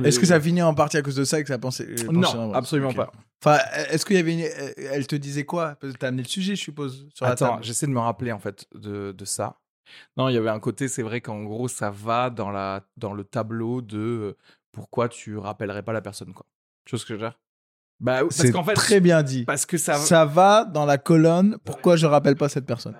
Est-ce que ça finit en partie à cause de ça et que ça pensait euh, Non, absolument pas. Enfin, est-ce qu'il y avait une... euh, Elle te disait quoi? Parce que t'as amené le sujet, je suppose, sur Attends, j'essaie de me rappeler en fait de, de ça. Non, il y avait un côté, c'est vrai qu'en gros, ça va dans, la, dans le tableau de euh, pourquoi tu rappellerais pas la personne, quoi. Tu vois ce que je veux dire? Bah, C'est fait, très bien dit. parce que ça. Ça va dans la colonne. Pourquoi je rappelle pas cette personne?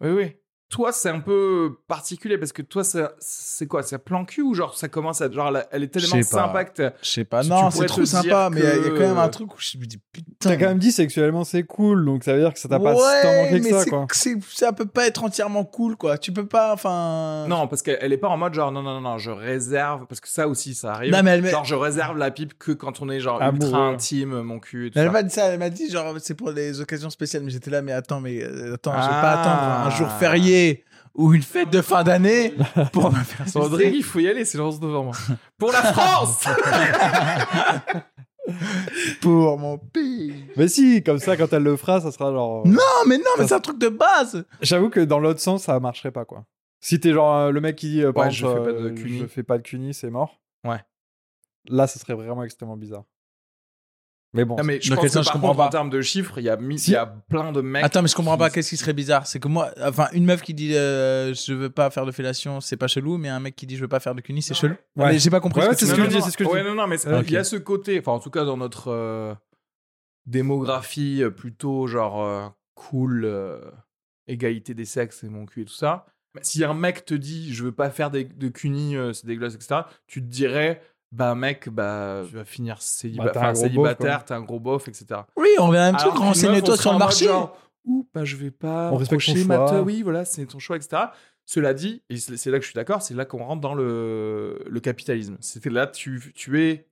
Oui, oui. Toi, c'est un peu particulier parce que toi, ça- c'est quoi? C'est un plan cul ou genre ça commence à. Genre, elle est tellement sympa que t'as- Je sais pas. Non, c'est trop sympa, mais il y a- y, quand même un truc où je me dis putain. T'as quand même dit sexuellement c'est cool, donc ça veut dire que ça t'a pas ouais, tant manqué que mais ça, quoi. ça peut pas être entièrement cool, quoi. Tu peux pas, enfin. Non, parce qu'elle elle est pas en mode genre non, non, non, non, je réserve. Parce que ça aussi, ça arrive. Non, mais elle met- Genre, je réserve la pipe que quand on est genre Amoureux. ultra intime, mon cul et tout Elle m'a dit ça, elle m'a dit genre c'est pour les occasions spéciales, mais j'étais là, mais attends, mais euh, attends, je vais Ah. pas attendre un jour férié ou une fête de fin d'année pour me faire. Rodrigue, il faut y aller, c'est le 11 novembre. Pour la France pour mon pays. Mais si, comme ça, quand elle le fera, ça sera genre. Non, mais non, mais c'est un truc de base. J'avoue que dans l'autre sens, ça marcherait pas, quoi. Si t'es genre euh, le mec qui dit, euh, par Ouais, exemple, je fais pas de euh, cuni. je fais pas de cuni, c'est mort. Ouais. Là, ça serait vraiment extrêmement bizarre. Mais bon. Non, mais je pense que je par comprends contre, en pas. termes de chiffres, il y, a mi- Si. il y a plein de mecs. Attends, mais je comprends qui- pas. Qu'est-ce qui serait bizarre? C'est que moi, enfin, une meuf qui dit euh, je veux pas faire de fellation, c'est pas chelou, mais un mec qui dit je veux pas faire de cuni, c'est chelou. Ouais. Mais j'ai pas compris. Ouais, ce ouais, que c'est tu ce veux que je dire. dis, c'est ce que je ouais, dis. non, non, mais c'est- il y a ce côté, enfin, en tout cas, dans notre euh, démographie euh, plutôt genre euh, cool, euh, égalité des sexes et mon cul et tout ça. Mais Si un mec te dit je veux pas faire des- de cuni, euh, c'est dégueulasse, etc., tu te dirais, bah mec, bah tu vas finir céliba- Bah, t'as un enfin, gros célibataire, beauf, t'es un gros bof, etc. Oui, on vient à un truc. Renseigne-toi sur le marché. genre, Ouh, bah je vais pas On respecte ton approcher ma choix. Oui, voilà, c'est ton choix, etc. Cela dit, et c'est là que je suis d'accord, c'est là qu'on rentre dans le, le capitalisme. C'était là, tu, tu es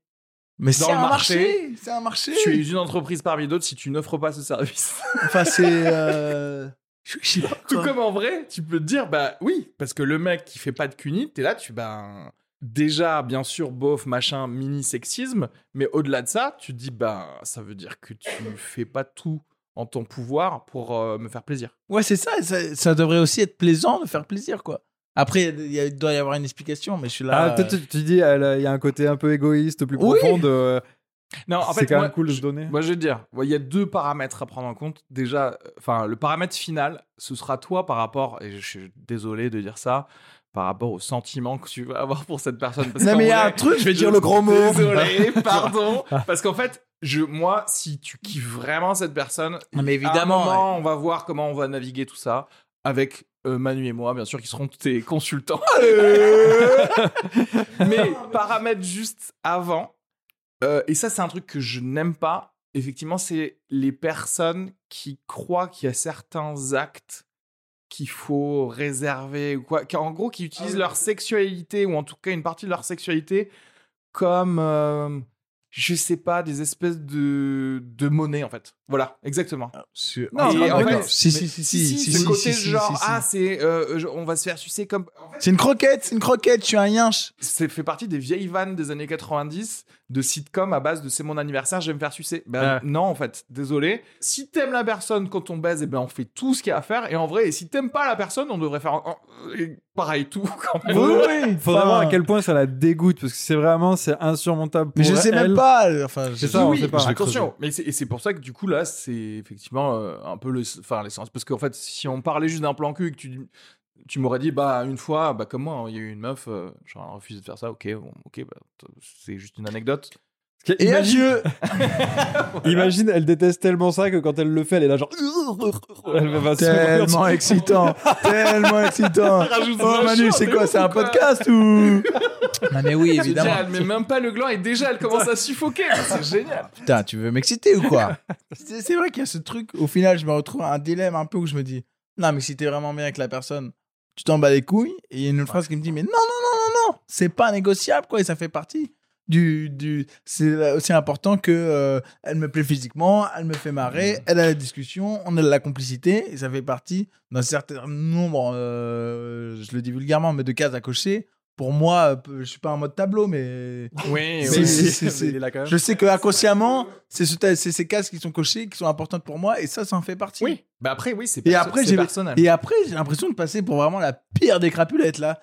Mais Dans c'est le un marché, marché. C'est un marché. tu es une entreprise parmi d'autres si tu n'offres pas ce service. Enfin, c'est. euh, Je je sais pas. Tout comme en vrai, tu peux te dire, bah oui, parce que le mec qui fait pas de cuni, t'es là, tu ben déjà bien sûr bof machin mini sexisme, mais au-delà de ça, tu te dis bah ça veut dire que tu fais pas tout en ton pouvoir pour euh, me faire plaisir. Ouais, c'est ça, ça. ça devrait aussi être plaisant de faire plaisir, quoi. Après, il doit y avoir une explication, mais je suis là. Ah, peut-être euh, tu- tu dis, il y a un côté un peu égoïste, plus Oui. profond de. Non, en c'est fait, quand moi, même cool de je- se donner. Moi, je vais te dire, ouais, il y a deux paramètres à prendre en compte. Déjà, euh, enfin, le paramètre final, ce sera toi par rapport, et je suis désolé de dire ça, par rapport au sentiment que tu vas avoir pour cette personne. Parce Non, mais il y a un truc, je vais dire le gros mot. Désolé, pardon. Parce qu'en fait, je, moi, si tu kiffes vraiment cette personne, Non, mais à un évidemment. on va voir comment on va naviguer tout ça avec euh, Manu et moi, bien sûr, qui seront tes consultants. Mais paramètre juste avant, euh, et ça c'est un truc que je n'aime pas, effectivement, c'est les personnes qui croient qu'il y a certains actes qu'il faut réserver ou quoi, en gros qui utilisent leur sexualité ou en tout cas une partie de leur sexualité comme, euh, je sais pas, des espèces de, de monnaie en fait. Voilà, exactement. Sur- Non, Et mais en en fait, fait, si, si, si, si, si, ce si, côté si, si, genre, si, si. ah, c'est, euh, on va se faire sucer comme. En fait, C'est une croquette, c'est une croquette, je suis un yinche. c'est fait partie des vieilles vannes des années 90 de sitcom à base de c'est mon anniversaire, je vais me faire sucer. Ben Ouais. non, en fait, désolé. Si t'aimes la personne quand on baise, et ben on fait tout ce qu'il y a à faire. Et en vrai, et si t'aimes pas la personne, on devrait faire pareil tout quand même. Oui, oui. Faudrait Enfin, voir à quel point ça la dégoûte parce que c'est vraiment c'est insurmontable. Mais je sais même pas. Enfin, C'est je- ça, on sait pas. attention. Mais c'est, et c'est pour ça que du coup c'est effectivement euh, un peu le, enfin l'essence. Parce qu'en fait, si on parlait juste d'un plan cul que tu, tu m'aurais dit, bah une fois, bah comme moi, hein, il y a eu une meuf, euh, genre refusé de faire ça. Ok, ok, bah, c'est juste une anecdote. Et imagine, adieu. imagine, elle déteste tellement ça que quand elle le fait, elle est là genre. Elle va. Tellement excitant, tellement excitant. Oh Manu, c'est quoi C'est un quoi podcast ou Non mais oui, veux dire, évidemment. elle met même pas le gland et déjà elle commence à suffoquer. C'est génial. Putain, tu veux m'exciter ou quoi? C'est c'est vrai qu'il y a ce truc. Au final, je me retrouve à un dilemme un peu où je me dis non, mais si t'es vraiment bien avec la personne, tu t'en bats les couilles. Et il y a une autre phrase qui me dit mais non, non, non, non, non, c'est pas négociable quoi. Et ça fait partie du. du... C'est aussi important que euh, elle me plaît physiquement, elle me fait marrer, elle a la discussion, on a de la complicité. Et ça fait partie d'un certain nombre, euh, je le dis vulgairement, mais de cases à cocher. Pour moi, euh, je suis pas en mode tableau, mais Oui, C'est- oui. c'est- c'est- c'est- Il est là quand même. je sais que inconsciemment, c'est ce- c'est ces cases qui sont cochées, qui sont importantes pour moi, et ça, ça en fait partie. Oui. Bah après, oui, c'est Et perso- après, j'ai- personnel. Et après, j'ai l'impression de passer pour vraiment la pire des crapulettes là.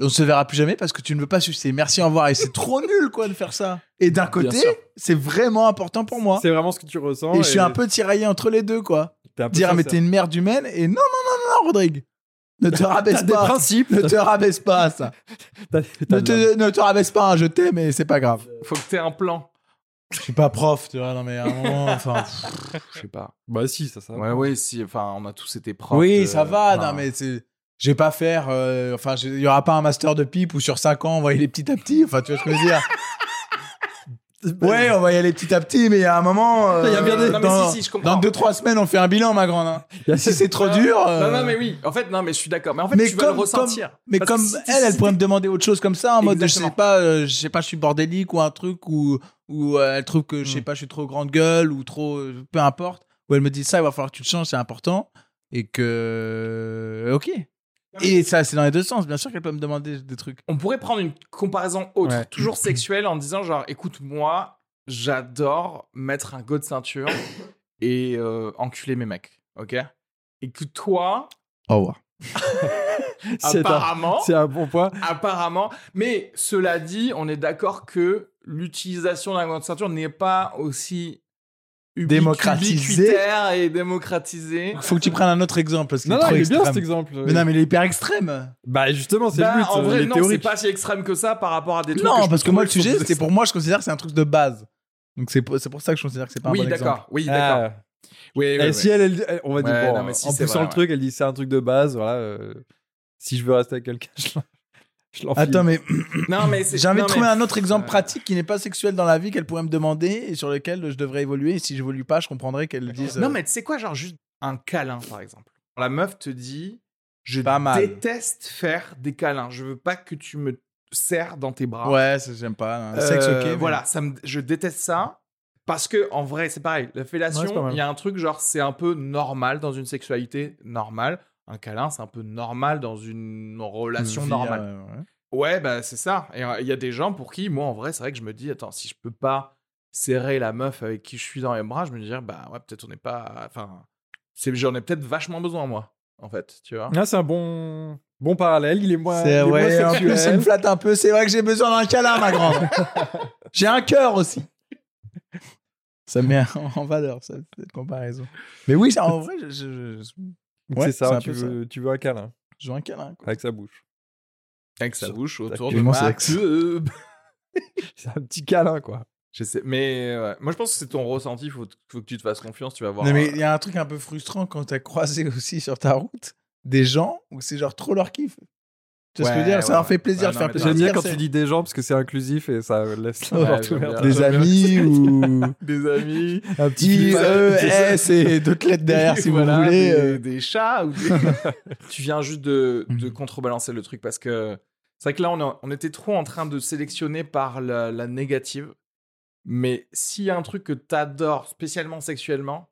On se verra plus jamais parce que tu ne veux pas sucer. Merci, au revoir. Et c'est trop nul quoi de faire ça. Et d'un côté, c'est vraiment important pour moi. C'est vraiment ce que tu ressens. Et je suis un peu tiraillé entre les deux quoi. t'es un peu Dire mais t'es une merde humaine et non non non non Rodrigue. Ne te rabaisse T'as des pas. principes. Ne te rabaisse pas à ça. Ne te, ne te rabaisse pas, hein, je t'aime et c'est pas grave. Faut que t'aies un plan. Je suis pas prof, tu vois, non mais à un moment, enfin. Je sais pas. Bah si, ça, ça. Ouais, oui, si. Enfin, on a tous été profs. Oui, euh, ça va, enfin, non mais c'est. Je vais pas faire. euh, enfin, il y aura pas un master de pipe où sur 5 ans on va y aller petit à petit. Enfin, tu vois ce que je veux dire? Ouais, on va y aller petit à petit, mais il y a un moment. euh, Il y a bien des- Non, mais dans, si, si, je comprends. Dans 2-3 semaines, on fait un bilan, ma grande. hein. Si c'est trop dur. euh, Non, non, mais oui. En fait, non, mais je suis d'accord. Mais en fait, Mais tu vas le comme- ressentir. Mais Parce que comme si- si- elle, elle si pourrait me demander autre chose comme ça, en mode, je sais Exactement. pas, euh, je sais pas, je suis bordélique ou un truc, ou, ou euh, elle trouve que, je sais Mm. pas, je suis trop grande gueule, ou trop, euh, peu importe. Ou elle me dit ça, il va falloir que tu te changes, c'est important. Et que, ok. Et ça, c'est dans les deux sens. Bien sûr qu'elle peut me demander des trucs. On pourrait prendre une comparaison autre, Ouais. toujours sexuelle, en disant genre, écoute, moi, j'adore mettre un go de ceinture et euh, enculer mes mecs, ok? Et que toi, Au revoir. C'est un, apparemment, c'est un bon point. apparemment, mais cela dit, on est d'accord que l'utilisation d'un go de ceinture n'est pas aussi ubiqu- Démocratisée. ubiquitaire et démocratisée. Faut que tu prennes un autre exemple parce qu'il Non, est non, trop il est bien extrême. cet exemple. Mais non, mais il est hyper extrême. Bah justement, c'est Bah, le but. en vrai, les non, c'est pas si extrême que ça par rapport à des trucs. Non, parce que moi, le sujet, c'est pour moi, je considère que c'est un truc de base. Donc c'est pour, c'est pour ça que je considère que c'est pas un Oui, bon exemple. d'accord. Oui, d'accord. Ah. Oui, oui, Et oui. si elle, elle- elle- on va dire, Ouais, bon, non, mais si, en poussant vrai, le truc, elle dit c'est un truc de base, voilà. euh, si je veux rester avec quelqu'un, je l'en- je. Attends, mais Non, mais j'ai envie non, de trouver mais- un autre exemple pratique qui n'est pas sexuel dans la vie qu'elle pourrait me demander et sur lequel je devrais évoluer. Et si j'évolue pas, je comprendrais qu'elle le dise. Non, euh, mais tu sais quoi, genre juste un câlin, par exemple. La meuf te dit Je Pas mal. déteste faire des câlins. Je veux pas que tu me serres dans tes bras. Ouais, ça, j'aime pas. hein. Euh, Sexe, ok. mais- Voilà, ça me, je déteste ça. Parce que, en vrai, c'est pareil. La fellation, il y a un truc genre, c'est un peu normal dans une sexualité normale. Un câlin, c'est un peu normal dans une relation Vie, normale. euh, ouais. Ouais, bah c'est ça. Et euh, il y a des gens pour qui, moi, en vrai, c'est vrai que je me dis, attends, si je peux pas serrer la meuf avec qui je suis dans les bras, je me dis, bah ouais, peut-être on n'est pas. Enfin, j'en ai peut-être vachement besoin, moi, en fait, tu vois. Ah, c'est un bon, bon parallèle. Il est moins, C'est ouais, en plus, me flatte un peu. C'est vrai que j'ai besoin d'un câlin, ma grande. j'ai un cœur aussi. Ça me met en valeur, cette comparaison. Mais oui, ça, en vrai, je, je- je- ouais, c'est ça, tu ça. veux, tu veux un câlin Je veux un câlin. quoi. avec sa bouche. Avec sa bouche autour de Mon ma sexe. queue. C'est un petit câlin, quoi. Je sais, mais ouais. moi, je pense que c'est ton ressenti. Faut, faut que tu te fasses confiance. Tu vas voir. Non, mais il y a un truc un peu frustrant quand t'as croisé aussi sur ta route des gens où c'est genre trop leur kiff. Tu vois ce que je veux Ouais, dire Ça leur fait plaisir Ouais, de non, faire plaisir. J'aime bien Dire, quand tu dis des gens parce que c'est inclusif et ça laisse. Des amis ou des amis. Un petit. E, S et d'autres lettres derrière si Voilà, vous voulez. Des, euh. des chats. Ou des- tu viens juste de, de Mhm. contrebalancer le truc parce que c'est vrai que là, on, a- on était trop en train de sélectionner par la, la négative. Mais s'il y a un truc que t'adores spécialement sexuellement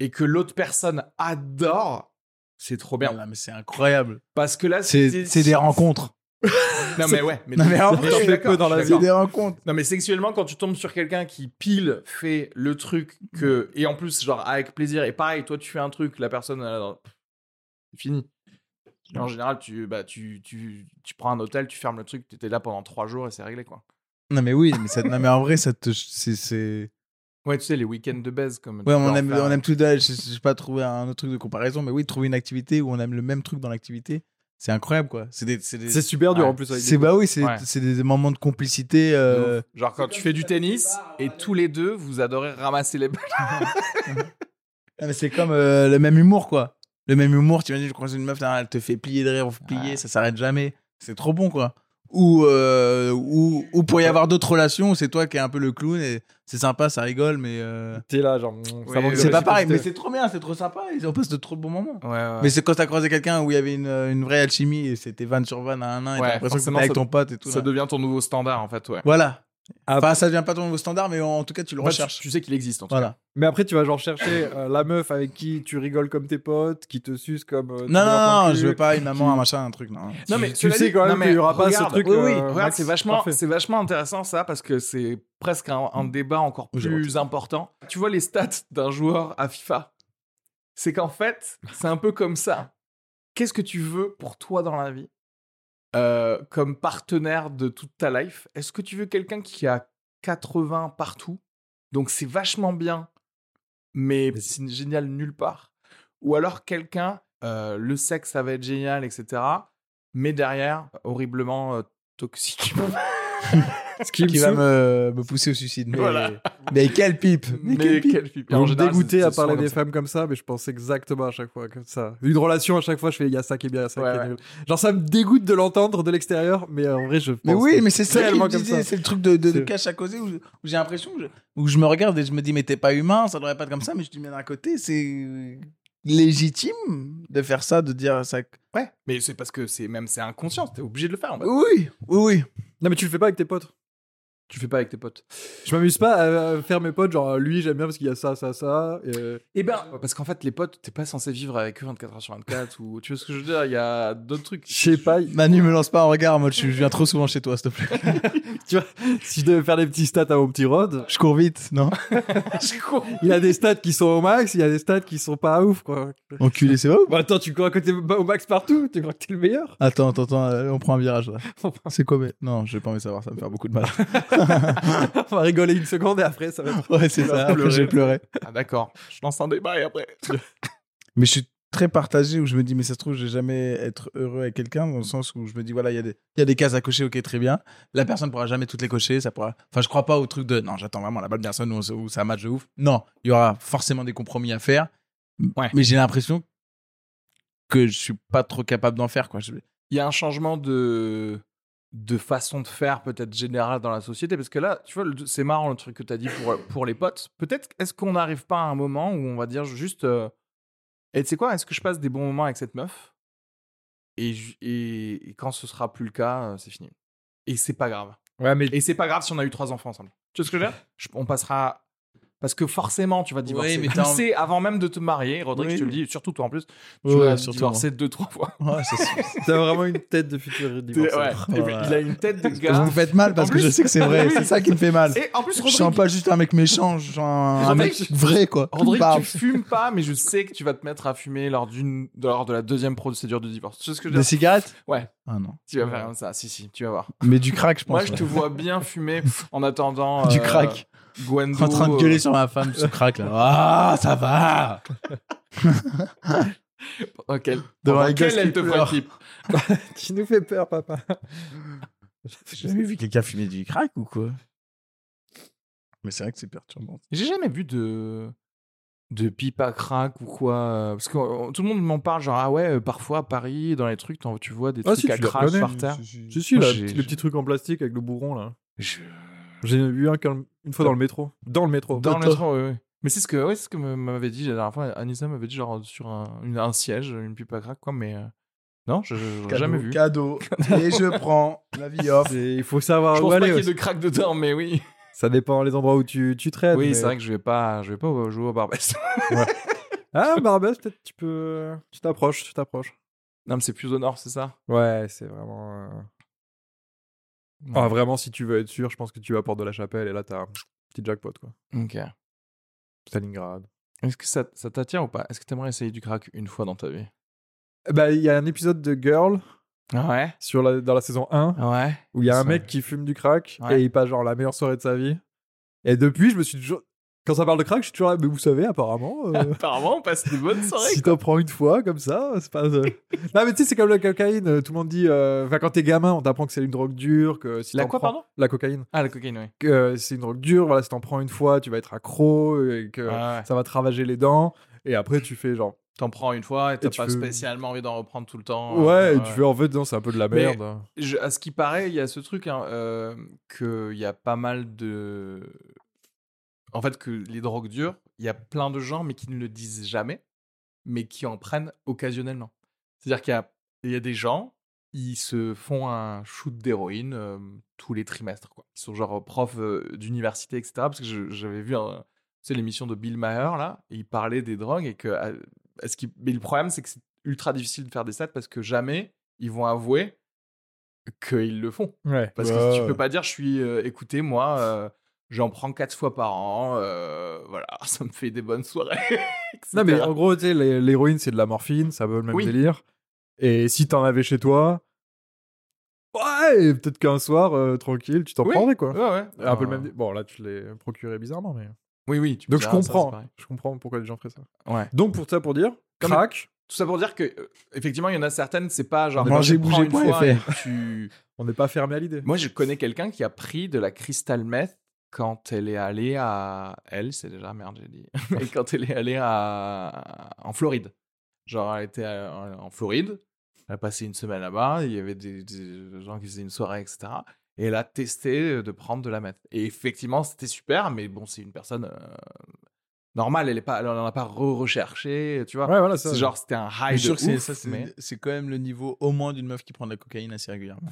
et que l'autre personne adore, c'est trop bien. Non, mais c'est incroyable. Parce que là, C'est des rencontres. Non, mais ouais. Mais Non, mais en vrai, peu dans la d'accord. des rencontres. Non, mais sexuellement, quand tu tombes sur quelqu'un qui pile fait le truc que. Et en plus, genre, avec plaisir. Et pareil, toi, tu fais un truc, la personne. C'est fini. En général, tu, bah, tu, tu, tu prends un hôtel, tu fermes le truc, tu étais là pendant trois jours et c'est réglé, quoi. Non, mais oui, mais, ça- non, mais en vrai, ça te. C'est. Ouais, tu sais, les week-ends de baise, comme. Ouais, on aime, on aime tout. Je sais pas trouver un autre truc de comparaison, mais oui, trouver une activité où on aime le même truc dans l'activité, c'est incroyable, quoi. C'est des. C'est des- C'est super dur Ouais. en plus. c'est- bah oui, c'est Ouais. des moments de complicité. Euh. Genre, quand tu fais du tennis et tous les deux, vous adorez ramasser les balles. Ah, mais c'est comme euh, le même humour, quoi. Le même humour, tu imagines, je croise une meuf, là, elle te fait plier de rire, plier, ça s'arrête jamais. C'est trop bon, quoi. Ou, euh, ou, ou pour y avoir d'autres relations, où c'est toi qui es un peu le clown et c'est sympa, ça rigole, mais. euh, T'es là, genre. Oui, de C'est pas pareil, mais c'est trop bien, c'est trop sympa, et on passe de trop bons moments. Ouais, ouais. Mais c'est quand t'as croisé quelqu'un où il y avait une, une vraie alchimie et c'était van sur van à un an et Ouais, t'as l'impression que avec ça- ton pote et tout. ça là. devient ton nouveau standard, en fait, ouais. Voilà. Enfin, ça devient pas ton nouveau standard, mais en tout cas, tu le En fait, tu- recherches. Tu sais qu'il existe, en tout cas. Mais après, tu vas genre chercher euh, la meuf avec qui tu rigoles comme tes potes, qui te suce comme. euh, Non, non, non, je veux pas une maman, qui- un machin, un truc, non. Non, mais tu cela sais dit- quand même qu'il y aura pas ce truc, Oui, oui, euh, regarde, c'est vachement, c'est vachement intéressant ça parce que c'est presque un, un débat encore plus important. Tu vois les stats d'un joueur à FIFA, c'est qu'en fait, c'est un peu comme ça. Qu'est-ce que tu veux pour toi dans la vie? Euh, comme partenaire de toute ta life Est-ce que tu veux quelqu'un qui a 80 partout? Donc c'est vachement bien, mais c'est génial nulle part. Ou alors quelqu'un, euh, le sexe ça va être génial, etc. Mais derrière, horriblement euh, toxique. Ce qui va me, me pousser au suicide. Mais, Voilà. mais quel pipe mais quel pipe pipe. Général, c'est- à parler des femmes comme ça, mais je pense exactement à chaque fois comme ça. Une relation, à chaque fois, je fais il y a ça qui est bien, il y a ça Ouais, qui est nul. Genre, ça me dégoûte de l'entendre de l'extérieur, mais en vrai, je pense. Mais oui, que mais c'est ça c'est le truc de, de, de C'est- cache à causer où, où j'ai l'impression que je, où je me regarde et je me dis mais t'es pas humain, ça devrait pas être comme ça, mais je dis mais d'un côté c'est légitime de faire ça, de dire ça. ça. Ouais, mais c'est parce que c'est même c'est inconscient, t'es obligé de le faire. en fait. Oui, oui, oui. Non, mais tu le fais pas avec tes potes. Tu fais pas avec tes potes. Je m'amuse pas à faire mes potes, genre lui, j'aime bien parce qu'il y a ça, ça, ça. et, euh, Eh ben, parce qu'en fait, les potes, t'es pas censé vivre avec eux 24 heures sur 24 ou tu vois ce que je veux dire, il y a d'autres trucs. Je sais pas, Manu me lance pas un regard en mode je viens trop souvent chez toi, s'il te plaît. tu vois, si je devais faire des petits stats à mon petit Rod, Je cours vite, non? Je cours. il y a des stats qui sont au max, il y a des stats qui sont pas ouf, quoi. Enculé, c'est où Bah attends, tu crois que t'es au max partout? Tu crois que t'es le meilleur? Attends, attends, attends, euh, on prend un virage là. C'est quoi mais... Non, j'ai pas envie de savoir, ça va me faire beaucoup de mal. On va rigoler une seconde et après, ça va être... ouais, c'est ça. Après, pleurer. j'ai pleuré. Ah d'accord, je lance un débat et après. Mais je suis très partagé où je me dis, mais ça se trouve, je vais jamais être heureux avec quelqu'un, dans le sens où je me dis, voilà, il y, a des- il y a des cases à cocher, ok, très bien. La personne pourra jamais toutes les cocher, ça pourra. Enfin, je crois pas au truc de, non, j'attends vraiment la bonne personne où, où ça match de ouf. Non, il y aura forcément des compromis à faire. Ouais. Mais j'ai l'impression que je suis pas trop capable d'en faire, quoi. Je- Il y a un changement de de façon de faire peut-être générale dans la société parce que là tu vois c'est marrant le truc que tu as dit pour pour les potes. Peut-être est-ce qu'on n'arrive pas à un moment où on va dire juste euh, et tu sais quoi est-ce que je passe des bons moments avec cette meuf? Et, et, et quand ce sera plus le cas euh, c'est fini. Et c'est pas grave. Ouais, mais et c'est pas grave si on a eu trois enfants ensemble. Tu vois ce que je veux dire? On passera parce que forcément tu vas divorcer mais tu sais avant même de te marier Rodrigue Oui. je te le dis surtout toi en plus tu Ouais, vas surtout divorcer deux trois fois Ouais, c'est sûr. t'as vraiment une tête de futur divorcé. Ouais. Il a une tête de gars Vous me faites mal parce que je sais que c'est vrai. C'est ça qui me fait mal. Et en plus, Je Rodrigue, sens pas juste un mec méchant, je sens un, un mec vrai, quoi. Rodrigue, tu fumes pas, mais je sais que tu vas te mettre à fumer lors, d'une, lors de la deuxième procédure de divorce. Tu sais ce que je veux Des cigarettes Ouais, Ah non. tu vas faire comme ça. Si, si, tu vas voir. Mais du crack, je pense. Moi, je te vois bien fumer en attendant. Du euh, crack. Gwendo. en train de gueuler euh, sur ma femme, ce crack là. Ah, ça va pendant les gosses quel elle te type Tu nous fais peur, papa. J'ai jamais vu quelqu'un fumer du crack ou quoi? Mais c'est vrai que c'est perturbant. J'ai jamais vu de de pipe à crack ou quoi euh, parce que euh, tout le monde m'en parle genre ah ouais euh, parfois à Paris dans les trucs t'en- tu vois des Ah, trucs si, à tu crack par terre Si, si, Moi, là, j'ai- le petit truc en plastique avec le bourron, là. Je- J'ai vu un une fois dans le métro. Dans le métro. Dans le métro, oui, oui. Mais c'est ce que, ouais, c'est ce que m'avait dit la dernière fois. Anissa m'avait dit, genre, sur un, une- un siège, une pipe à crack, quoi, mais. euh, non, je n'ai jamais vu. Cadeau. Et je prends la vie off. Il faut savoir Je où pense pas aller. qu'il y ait de crack dedans, mais oui. Ça dépend les endroits où tu, tu traites. Oui, mais- c'est vrai que je vais pas, je vais pas jouer au Barbès. Ah, Barbès, peut-être tu peux. Tu t'approches, tu t'approches. non, mais c'est plus au nord, c'est ça? Ouais, c'est vraiment. Ah, vraiment, si tu veux être sûr, je pense que tu vas à Porte de la Chapelle et là, t'as un petit jackpot, quoi. Ok. Stalingrad. Est-ce que ça, ça t'attire ou pas? Est-ce que t'aimerais essayer du crack une fois dans ta vie? Bah, il y a un épisode de Girl Ouais. sur la, dans la saison 1 Ouais. où il y a un mec qui fume du crack Ouais. et il passe genre la meilleure soirée de sa vie. Et depuis, je me suis toujours. Quand ça parle de crack, je suis toujours là, mais vous savez, apparemment. euh, Apparemment, on passe des bonnes soirées. Si t'en prends une fois comme ça, c'est pas. euh, non, mais tu sais, c'est comme la cocaïne. euh, Tout le monde dit. Enfin, quand t'es gamin, on t'apprend que c'est une drogue dure. Que si La quoi, prends- pardon? La cocaïne. Ah, la cocaïne, oui. Que c'est une drogue dure. Voilà, si t'en prends une fois, tu vas être accro et que Ouais. ça va te ravager les dents. Et après, tu fais genre. T'en prends une fois et t'as pas fais- spécialement envie d'en reprendre tout le temps. Ouais, euh, et tu fais en fait, non, c'est un peu de la merde. Je- à ce qui paraît, il y a ce truc hein, euh, qu'il y a pas mal de. En fait, que les drogues dures, il y a plein de gens, mais qui ne le disent jamais, mais qui en prennent occasionnellement. C'est-à-dire qu'il y a, il y a des gens, ils se font un shoot d'héroïne euh, tous les trimestres. Quoi. Ils sont genre profs euh, d'université, etc. Parce que j'avais vu un- sais, l'émission de Bill Maher, là, et il parlait des drogues. Et que, euh, est-ce qu'il- mais le problème, c'est que c'est ultra difficile de faire des stats parce que jamais ils vont avouer qu'ils le font. Ouais. Parce que tu peux pas dire, je suis, euh, écoutez, moi, j'en prends quatre fois par an, euh, voilà, ça me fait des bonnes soirées. etc. Non, mais en gros, tu sais, l'hé- l'héroïne, c'est de la morphine, ça veut le même Oui. délire. Et si t'en avais chez toi, ouais, peut-être qu'un soir, euh, tranquille, tu t'en Oui. prendrais, quoi. Ouais, ouais. Un peu le Euh, même. Bon, là, tu l'es procuré bizarrement, mais. Oui, oui. tu Donc je ça, comprends. pareil. je comprends pourquoi les gens feraient ça. Ouais. Donc pour ça, pour dire, Comme- crack, Tout ça pour dire que, euh, effectivement, il y en a certaines, c'est pas genre. Fois et FR. tu- on n'est pas fermé à l'idée. Moi, je connais quelqu'un qui a pris de la crystal meth quand elle est allée à. Elle, c'est déjà merde, j'ai dit. Et quand elle est allée à... en Floride. Genre, elle était à- en Floride, elle a passé une semaine là-bas, il y avait des, des gens qui faisaient une soirée, etc. Et elle a testé de prendre de la meth. Et effectivement, c'était super, mais bon, c'est une personne euh, normale, elle est pas, elle en a pas re-recherché, tu vois. Ouais, voilà, ça. c'est genre, c'était un high suis sûr de que c'est ouf, ça, c'est mais c'est quand même le niveau au moins d'une meuf qui prend de la cocaïne assez régulièrement.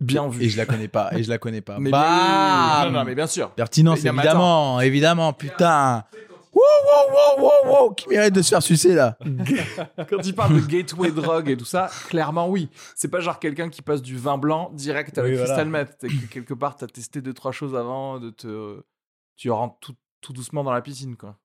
Bien vu. Et je la connais pas. Et je la connais pas. Mais Bam non, non, mais bien sûr. Pertinence, mais évidemment, évidemment, putain. Wow, wow, wow, wow, wow, qui mérite de se faire sucer là. Quand il parle de gateway drogue et tout ça, clairement oui. C'est pas genre quelqu'un qui passe du vin blanc direct à la Oui, voilà. C'est que quelque part, t'as testé deux, trois choses avant de te. Tu rentres tout, tout doucement dans la piscine, quoi.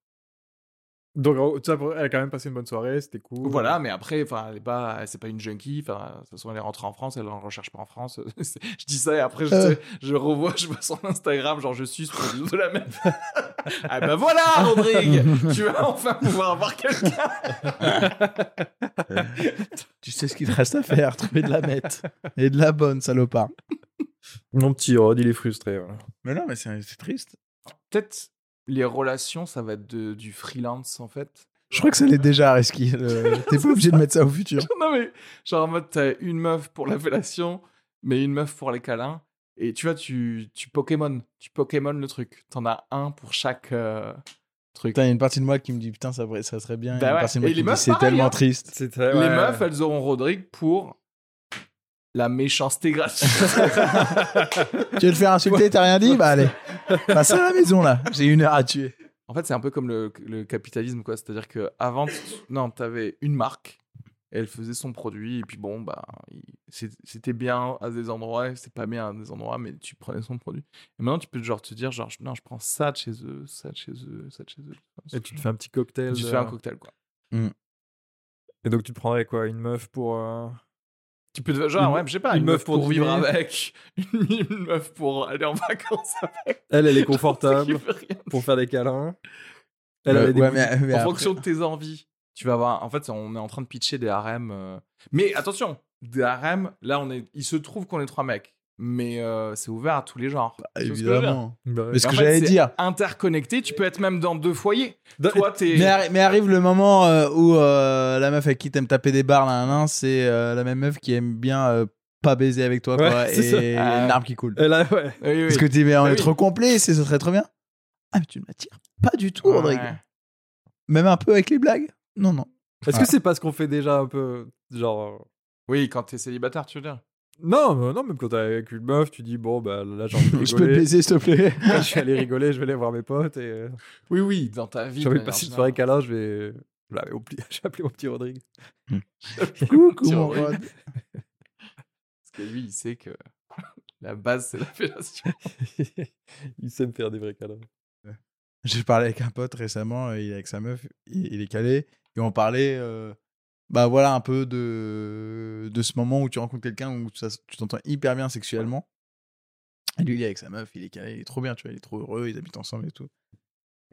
Donc tout ça, pour- elle a quand même passé une bonne soirée, c'était cool. Voilà, mais après, enfin, elle est pas, c'est pas une junkie. Enfin, de toute façon, elle est rentrée en France, elle en recherche pas en France. Je dis ça et après, je, Euh. sais, je revois, je vois son Instagram, genre je suis de la même. ah ben voilà, Rodrigue, tu vas enfin pouvoir voir quelqu'un. Tu sais ce qu'il te reste à faire, trouver de la mette. Et de la bonne, salopard. Mon petit Rod, il est frustré. voilà. Mais non, mais c'est c'est triste. Peut-être les relations, ça va être de- du freelance en fait. Je crois que ça l'est déjà, Reski. Le- T'es pas obligé de mettre ça au futur. non mais genre en mode t'as une meuf pour la fellation, mais une meuf pour les câlins. Et tu vois, tu, tu Pokémon, tu Pokémon le truc. T'en as un pour chaque euh, truc. Putain, il y a une partie de moi qui me dit putain, ça, ça serait bien. Bah une ouais. partie de moi Et qui les me dit meufs, c'est tellement hein. triste. Les meufs, elles auront Rodrigue pour la méchanceté gratuite. Tu veux te faire insulter, t'as rien dit Bah allez, passe à la maison là. J'ai une heure à tuer. en fait, c'est un peu comme le, le capitalisme, quoi. C'est-à-dire que avant, non, t'avais une marque, elle faisait son produit, et puis bon, bah, c'est- c'était bien à des endroits, et c'était pas bien à des endroits, mais tu prenais son produit. Et maintenant, tu peux genre te dire, genre, non, je prends ça de chez eux, ça de chez eux, ça de chez eux. Et tu te fais un petit cocktail. Tu te fais un cocktail, quoi. Et donc tu te prendrais quoi? Une meuf pour. euh, Tu peux, te- genre, Une- ouais, je sais pas, une une, meuf meuf pour, pour vivre avec, une, une meuf pour aller en vacances avec. Elle, elle est confortable pour faire des câlins. Elle, Ouais, elle ouais, mais, mais en après- fonction de tes envies. Tu vas voir. En fait, on est en train de pitcher des harems. euh, Mais attention, des harems. Là, on est. Il se trouve qu'on est trois mecs, mais euh, c'est ouvert à tous les genres. Ce dire évidemment. Bah. Mais ce En que fait, j'allais dire. Interconnecté. Tu peux être même dans deux foyers. Toi, t'es. Mais, arri- mais arrive le moment euh, où euh, la meuf avec qui t'aimes taper des barres, là, là, c'est euh, la même meuf qui aime bien euh, pas baiser avec toi, Ouais, quoi, c'est ça. et Ah. une arme qui coule. Elle a, ouais. Oui, oui. Parce que t'es mais on Ah est oui. trop complet, c'est ce serait trop bien. Ah mais tu ne m'attires pas du tout, Ouais. Rodrigue. Même un peu avec les blagues? Non, non. Est-ce que c'est parce qu'on fait déjà un peu. Genre. Oui, quand t'es célibataire, tu veux dire. Non, non, même quand t'es avec une meuf, tu dis bon, bah là j'ai envie de rigoler. Je peux te baiser, s'il te plaît je suis allé rigoler, je vais aller voir mes potes et euh, Oui, oui, dans ta vie. j'ai envie de manière passer une soirée câlin, je vais. J'ai appelé mon petit Rodrigue. Coucou, Sur- mon Rod. Parce que lui, il sait que la base, c'est la fellation. il sait me faire des vrais câlins. J'ai parlé avec un pote récemment, euh, il est avec sa meuf, il, il est calé, et on parlait, euh, bah voilà, un peu de, de ce moment où tu rencontres quelqu'un où ça- tu t'entends hyper bien sexuellement. Et lui, il est avec sa meuf, il est calé, il est trop bien, tu vois, il est trop heureux, ils habitent ensemble et tout.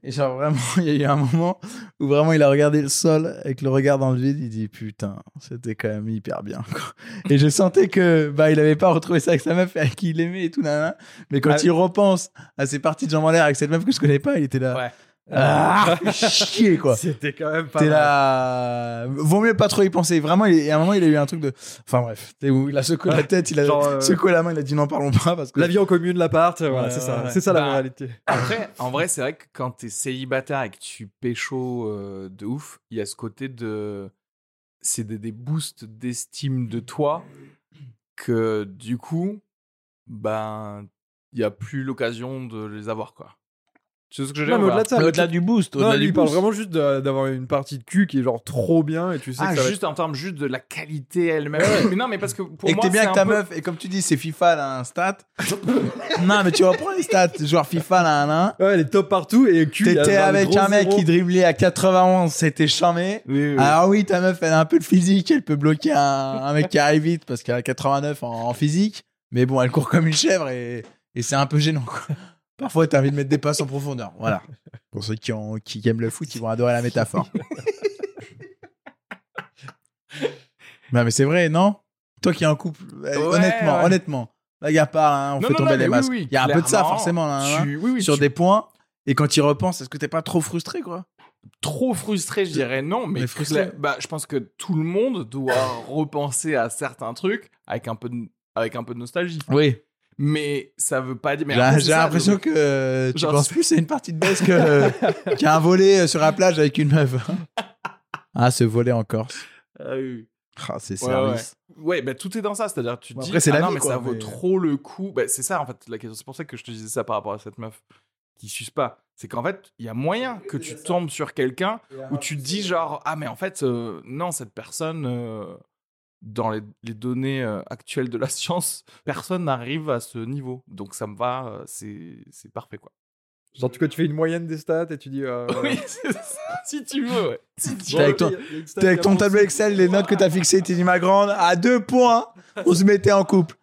Et genre vraiment, il y a eu un moment où vraiment il a regardé le sol avec le regard dans le vide, il dit putain, c'était quand même hyper bien. quoi. Et je sentais que bah il avait pas retrouvé ça avec sa meuf avec qui il aimait et tout, nanana. mais quand Ah. il repense à ses parties de jambes en l'air avec cette meuf que je connais pas, il était là. Ouais. Ah, chier quoi. C'était quand même pas. T'es là. Vaut mieux pas trop y penser. Vraiment, il, à un moment, il a eu un truc de. Enfin bref, t'es où? Il a secoué la tête, il a Genre, euh, secoué la main, il a dit n'en parlons pas parce que. La vie en commune, l'appart, voilà, Ouais, c'est ça. ouais, C'est ça la Bah, réalité. Après, en vrai, c'est vrai que quand t'es célibataire et que tu pécho euh, de ouf, il y a ce côté de. C'est des, des boosts d'estime de toi que du coup, ben, il n'y a plus l'occasion de les avoir, quoi. Tu sais ce que je veux au-delà de ça, au-delà du boost, Non, au-delà du il parle boost. vraiment juste d'avoir une partie de cul qui est genre trop bien et tu sais Ah, que ça va juste en termes juste de la qualité elle-même. Mais non, mais parce que pour et que moi, t'es bien c'est avec un ta peu- meuf, et comme tu dis, c'est FIFA, elle a un stat. non, mais tu reprends les stats. Joueur FIFA, là, là. être- Ouais, elle est top partout et cul. T'étais genre avec un mec zéro. qui driblait à 91, c'était chamé. Oui, oui. Alors oui, ta meuf, elle a un peu de physique, elle peut bloquer un, un mec qui arrive vite parce qu'elle a 89 en, en physique. Mais bon, elle court comme une chèvre et, et c'est un peu gênant. Quoi. Parfois, t'as envie de mettre des passes en profondeur. Voilà. Pour ceux qui, ont, qui aiment le foot, ils vont adorer la métaphore. non, mais c'est vrai, non? Toi qui es en couple, Ouais, honnêtement, ouais. honnêtement, la gars parle, hein, on Non, fait non, tomber non, les oui, masques. oui, Il y a un peu de ça, forcément, là, hein, tu- oui, oui, sur tu- des points. Et quand tu y repenses, est-ce que t'es pas trop frustré, quoi? Trop frustré, je dirais non, mais, Mais frustré. bah, je pense que tout le monde doit repenser à certains trucs avec un peu de, avec un peu de nostalgie. Oui. Mais ça veut pas dire. J'ai l'impression que euh, tu Genre, penses c'est- plus à une partie de baisse que euh, qu'à un volet euh, sur la plage avec une meuf. ah, ce volet en Corse. Ah oui. Ah, c'est Ouais, service. Ouais, bah, tout est dans ça. C'est-à-dire, tu te dis, après, c'est ah la non, vie, mais quoi, ça vaut trop le coup. Bah, c'est ça, en fait, la question. C'est pour ça que je te disais ça par rapport à cette meuf qui suce pas. C'est qu'en fait, il y a moyen que tu tombes sur quelqu'un où tu te dis, genre, ah, mais en fait, euh, non, cette personne, dans les, les données euh, actuelles de la science, personne n'arrive à ce niveau. Donc, ça me va, euh, c'est parfait, quoi. Genre, tu, tu fais une moyenne des stats et tu dis. euh, Oui, c'est ça. Si tu veux, ouais. Si tu T'es avec veux. ton- avec ton tableau Excel, les notes que t'as fixées, t'es dit ma grande, à deux points, on se mettait en couple.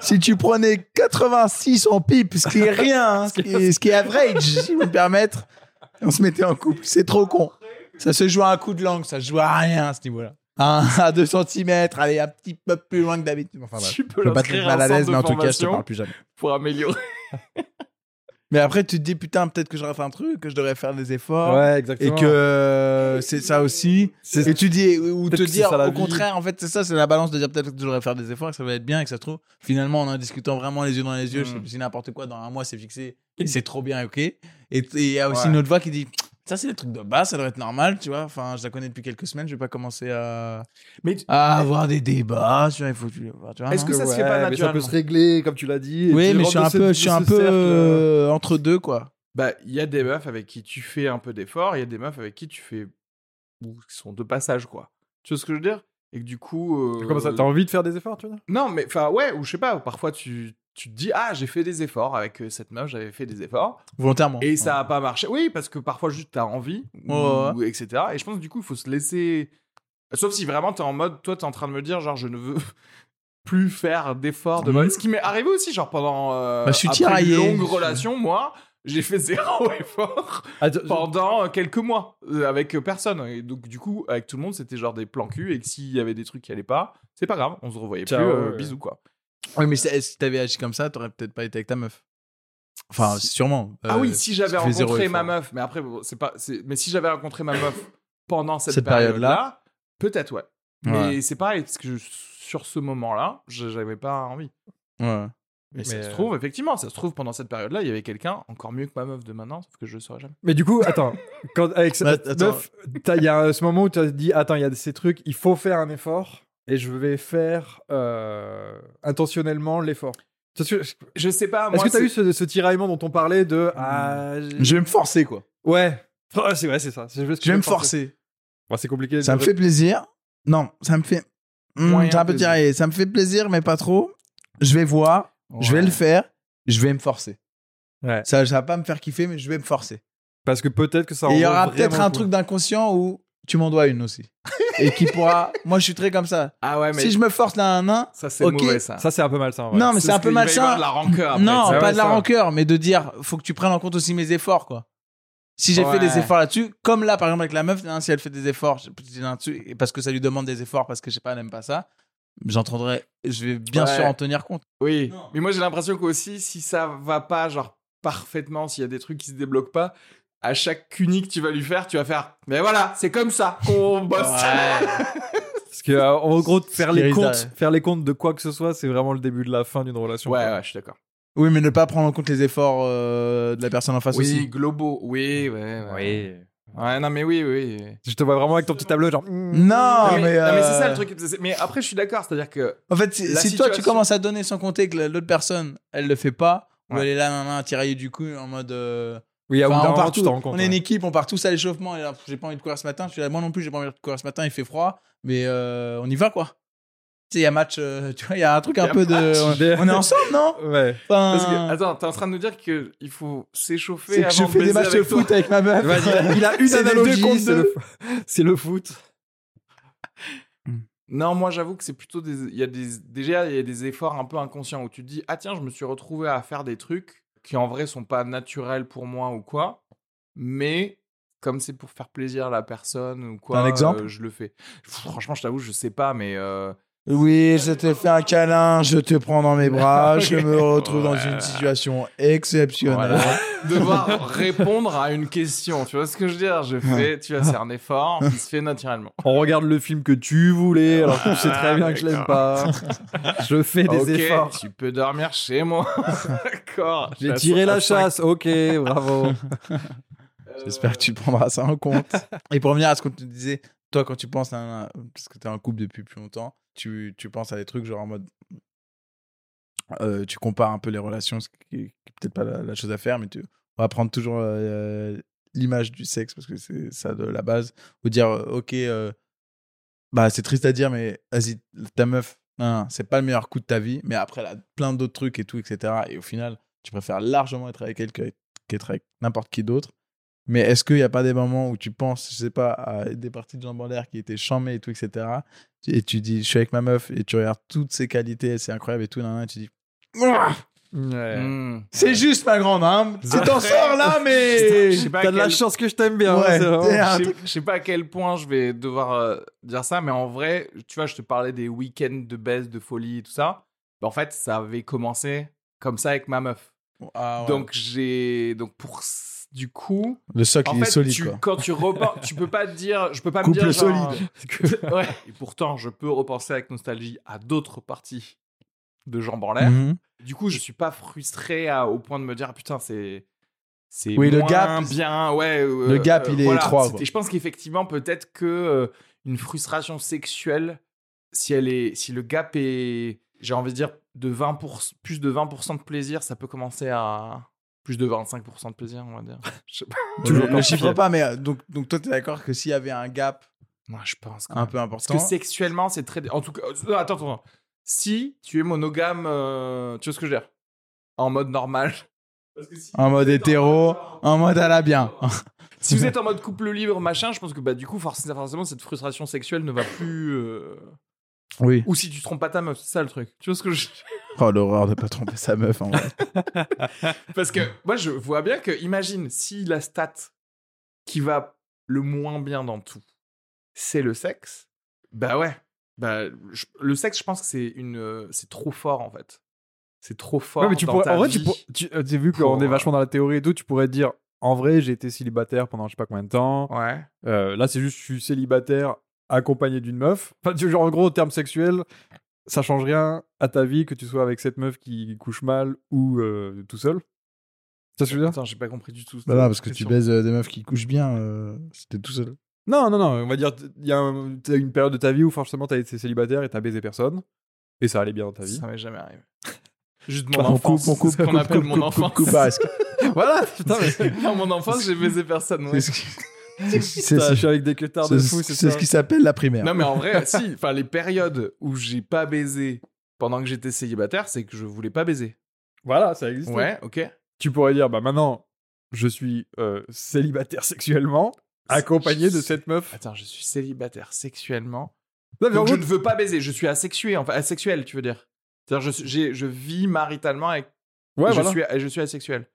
Si tu prenais 86 en pipe, ce qui est rien, hein, ce, qui est, ce qui est average, si vous me permettre, on se mettait en couple. C'est trop con. Ça se joue à un coup de langue, ça se joue à rien à ce niveau-là. Un- à 2 cm, allez, un petit peu plus loin que d'habitude. Enfin, bref. Tu peux Je pas te mal à l'aise, mais en tout cas, je te parle plus jamais. Pour améliorer. Mais après, tu te dis, putain, peut-être que j'aurais fait un truc, que je devrais faire des efforts. Ouais, Et exactement. que euh, c'est ça aussi. Et tu dis, ou te dire, au vie. contraire, en fait, c'est ça, c'est la balance de dire peut-être que je devrais faire des efforts, que ça va être bien, et que ça se trouve, finalement, en en discutant vraiment les yeux dans les yeux, je sais Mm. plus si n'importe quoi, dans un mois, c'est fixé, et c'est trop bien, ok. Et et il y a aussi Ouais. une autre voix qui dit, ça, c'est des trucs de base, ça devrait être normal, tu vois. Enfin, je la connais depuis quelques semaines, je vais pas commencer à, Mais tu- à avoir des débats, tu vois, il faut, tu vois, Est-ce que ça se fait Ouais, pas mais ça peut naturellement se régler, comme tu l'as dit. Oui, mais je suis un peu, je suis un peu euh, entre deux, quoi. Bah, il y a des meufs avec qui tu fais un peu d'effort, il y a des meufs avec qui tu fais. ou qui sont de passage, quoi. Tu vois ce que je veux dire? Et que du coup. euh, Comment ça T'as envie de faire des efforts, tu vois Non, mais enfin, ouais, ou je sais pas, parfois tu, tu te dis, ah, j'ai fait des efforts avec euh, cette meuf, j'avais fait des efforts, Volontairement. et ça a pas marché. Oui, parce que parfois juste t'as envie, ou, Ouais, ou etc. Et je pense que du coup, il faut se laisser. Sauf si vraiment t'es en mode, toi, t'es en train de me dire, genre, je ne veux plus faire d'efforts de mode. Ce qui m'est arrivé aussi, genre, pendant. euh, Bah, je suis après une longue relation, moi. J'ai fait zéro effort Attends, pendant euh, quelques mois avec personne. Et donc, du coup, avec tout le monde, c'était genre des plans cul. Et que s'il y avait des trucs qui allaient pas, c'est pas grave, on se revoyait Ciao, plus. euh, ouais. Bisous, quoi. Oui, mais si t'avais agi comme ça, t'aurais peut-être pas été avec ta meuf. Enfin, sûrement. ah Euh, oui, si j'avais rencontré ma meuf, mais après, bon, c'est pas. Mais si j'avais rencontré ma meuf pendant cette, Cette période-là, peut-être, ouais. Ouais. Mais c'est pareil, parce que je- sur ce moment-là, je- j'avais pas envie. Ouais. Mais, ça se euh, trouve, effectivement, ça se trouve, pendant cette période-là, il y avait quelqu'un encore mieux que ma meuf de maintenant, sauf que je le saurais jamais. Mais du coup, attends, quand, avec Bah, cette attends. meuf, il y a ce moment où tu as dit, attends, il y a ces trucs, il faut faire un effort. Et je vais faire euh, intentionnellement l'effort. Je sais pas. est-ce que t'as c'est- eu ce, ce tiraillement dont on parlait de ah, Je vais me forcer, quoi. ouais Ouais, c'est vrai c'est ça je vais, Je vais me forcer. Bon, c'est compliqué Ça me fait plaisir. Non, ça me fait. C'est un peu tiraillé. Ça me fait plaisir, mais pas trop. Je vais voir, je vais Ouais. le faire, je vais me forcer. Ouais. Ça, ça va pas me faire kiffer, mais je vais me forcer. parce que peut-être que ça il y aura peut-être un truc d'inconscient où tu m'en dois une aussi. Et qui pourra. Moi, je suis très comme ça. Ah ouais, mais Si je me force là un nain. ça c'est Ok. mauvais ça. ça c'est un peu malsain ouais. Non, mais c'est un peu malsain. de la rancœur. après, non, pas de la ça. rancœur, mais de dire, faut que tu prennes en compte aussi mes efforts, quoi. Si j'ai fait des efforts là-dessus, comme là, par exemple, avec la meuf, hein, si elle fait des efforts, là-dessus, parce que ça lui demande des efforts, parce que je sais pas, elle aime pas ça, j'entendrai, je vais bien Ouais. sûr en tenir compte. Oui, Non. mais moi j'ai l'impression qu'aussi, si ça va pas, genre parfaitement, s'il y a des trucs qui se débloquent pas, à chaque cuni que tu vas lui faire, tu vas faire. Mais voilà, c'est comme ça qu'on bosse. parce que euh, en gros faire les comptes faire les comptes de quoi que ce soit c'est vraiment le début de la fin d'une relation Ouais, quoi. ouais, je suis d'accord. Oui, mais ne pas prendre en compte les efforts euh, de la personne en face Oui, aussi. globaux, oui, ouais, ouais. Ouais, non, mais oui, oui. oui. je te vois vraiment avec ton petit tableau genre mm. Non, Non, mais, mais, non, mais c'est euh, ça le truc. C'est- Mais après, je suis d'accord, c'est-à-dire que. En fait, si, toi tu commences à donner sans compter que la- l'autre personne, elle le fait pas, ou Ouais. elle est là, nan, tiraillée du cou en mode. euh, oui à Enfin, on, part tu t'en rends compte on est une équipe, on part tous à l'échauffement. Et là, pff, j'ai pas envie de courir ce matin. Je suis là, moi non plus, j'ai pas envie de courir ce matin. Il fait froid, mais euh, on y va quoi. Tu sais, il y a match. euh, tu vois, il y a un truc un a peu de. On est ensemble, non? Ouais Enfin, Parce que, attends, t'es en train de nous dire qu'il faut s'échauffer que avant je de fais des matchs de avec toi. foot avec ma meuf. Vas-y, il a une analogie c'est le, foot Non, moi j'avoue que c'est plutôt des. Il y a des... Déjà, il y a des efforts un peu inconscients où tu te dis Ah tiens, je me suis retrouvé à faire des trucs qui en vrai sont pas naturels pour moi ou quoi, mais comme c'est pour faire plaisir à la personne ou quoi, un exemple? euh, je le fais. Franchement, je t'avoue, je sais pas, mais. euh, Oui, je te fais un câlin, je te prends dans mes bras, je me retrouve dans une situation exceptionnelle. Voilà. Devoir répondre à une question, tu vois ce que je veux dire? Je fais, tu vois, c'est un effort qui se fait naturellement. on regarde le film que tu voulais alors que tu sais très bien que je l'aime pas je fais des efforts tu peux dormir chez moi. D'accord. j'ai tiré la chasse ok bravo J'espère que tu prendras ça en compte. Et pour revenir à ce que tu disais, toi, quand tu penses à un, parce que tu es en couple depuis plus longtemps, tu, tu penses à des trucs genre en mode. euh, tu compares un peu les relations, ce qui est peut-être pas la, chose à faire, mais tu, on va prendre toujours euh, l'image du sexe parce que c'est ça de la base. Ou dire, euh, ok, bah c'est triste à dire, mais vas-y, ta meuf, c'est pas le meilleur coup de ta vie, mais après, elle a plein d'autres trucs et tout, etc. Et au final, tu préfères largement être avec elle qu'être avec n'importe qui d'autre. Mais est-ce qu'il n'y a pas des moments où tu penses, je sais pas, à des parties de jambes en l'air qui étaient chamées et tout, etc. Et tu dis, je suis avec ma meuf et tu regardes toutes ses qualités, c'est incroyable et tout, nan, nan, et tu dis, Ouais. Hmm. c'est juste ma grande âme. Tu t'en Après, sors là, mais. T'as de la quel- chance que je t'aime bien. Ouais, hein, c'est Je sais- pas à quel point je vais devoir euh, dire ça, mais en vrai, tu vois, je te parlais des week-ends de baisse, de folie et tout ça. Bah, en fait, ça avait commencé comme ça avec ma meuf. Ah, ouais. Donc, j'ai. Donc, pour. Du coup. le socle, En il est solide, tu- quoi. quand tu repenses, tu peux pas te dire. Je peux pas Couple me dire. genre, solide. euh, ouais. Et pourtant, je peux repenser avec nostalgie à d'autres parties de jambes en l'air. Mhm. Du coup, je suis pas frustré à- au point de me dire ah, putain, c'est c'est Oui, le moins gap- bien. Ouais, euh, le gap, il est voilà. étroit. Je pense qu'effectivement, peut-être que euh, une frustration sexuelle, si elle est, si le gap est, j'ai envie de dire de 20 plus de 20% de plaisir, ça peut commencer à plus de 25% de plaisir, on va dire. Je sais pas. Chiffre pas, mais euh, donc, donc toi, t'es d'accord que s'il y avait un gap Moi, je pense. quand un même. peu Parce important. que sexuellement, c'est très. En tout cas, euh, attends, attends. attends. Si tu es monogame, euh, tu vois ce que je veux dire? En mode normal. Parce que si En mode hétéro, en mode à la bien. Si vous êtes en mode couple libre, machin, je pense que bah, du coup, forcément, forcément, cette frustration sexuelle ne va plus. euh, Oui. Ou si tu trompes pas ta meuf, c'est ça le truc. Tu vois ce que je. Oh, l'horreur de pas tromper sa meuf, en vrai. Parce que moi, je vois bien que, imagine, si la stat qui va le moins bien dans tout, c'est le sexe, bah ouais. Bah, je- le sexe, je pense que c'est une, euh, c'est trop fort en fait. C'est trop fort. Ouais, mais tu dans pourrais, ta en vrai, tu pourrais, tu, euh, vu pour, qu'on est euh, vachement dans la théorie et tout, tu pourrais dire, en vrai, j'ai été célibataire pendant je sais pas combien de temps. Ouais. Euh, là, c'est juste, je suis célibataire accompagné d'une meuf. Enfin, genre, en gros, au terme sexuel, ça change rien à ta vie que tu sois avec cette meuf qui couche mal ou euh, tout seul? Ça, ce que je veux dire? Attends, j'ai pas compris du tout. Bah non, parce que tu baises euh, des meufs qui couchent bien, euh, c'était tout seul. Non, non, non, on va dire, il y a un- t'as une période de ta vie où forcément t'as été célibataire et t'as baisé personne. Et ça allait bien dans ta vie. Ça m'est jamais arrivé. Juste On mon enfance. coupe, on coupe, c'est ce qu'on coupe, appelle coupe, mon coupe, enfance. coupe, coupe, voilà, putain, mais Dans mon enfance, j'ai baisé personne. ouais. C'est- je suis avec des cutters de c'est- fou, c'est c'est ce qui s'appelle la primaire. Non, mais en vrai, si. Enfin, les périodes où j'ai pas baisé pendant que j'étais célibataire, c'est que je voulais pas baiser. Voilà, ça existe. Ouais, ok. Tu pourrais dire, bah maintenant, je suis euh, célibataire sexuellement, accompagné de cette meuf. Attends, je suis célibataire sexuellement. Non, mais en Donc, je ne veux pas baiser. Je suis asexué, enfin asexuel, tu veux dire. C'est-à-dire, je, je vis maritalement avec. ouais, je, voilà. suis, je suis asexuel.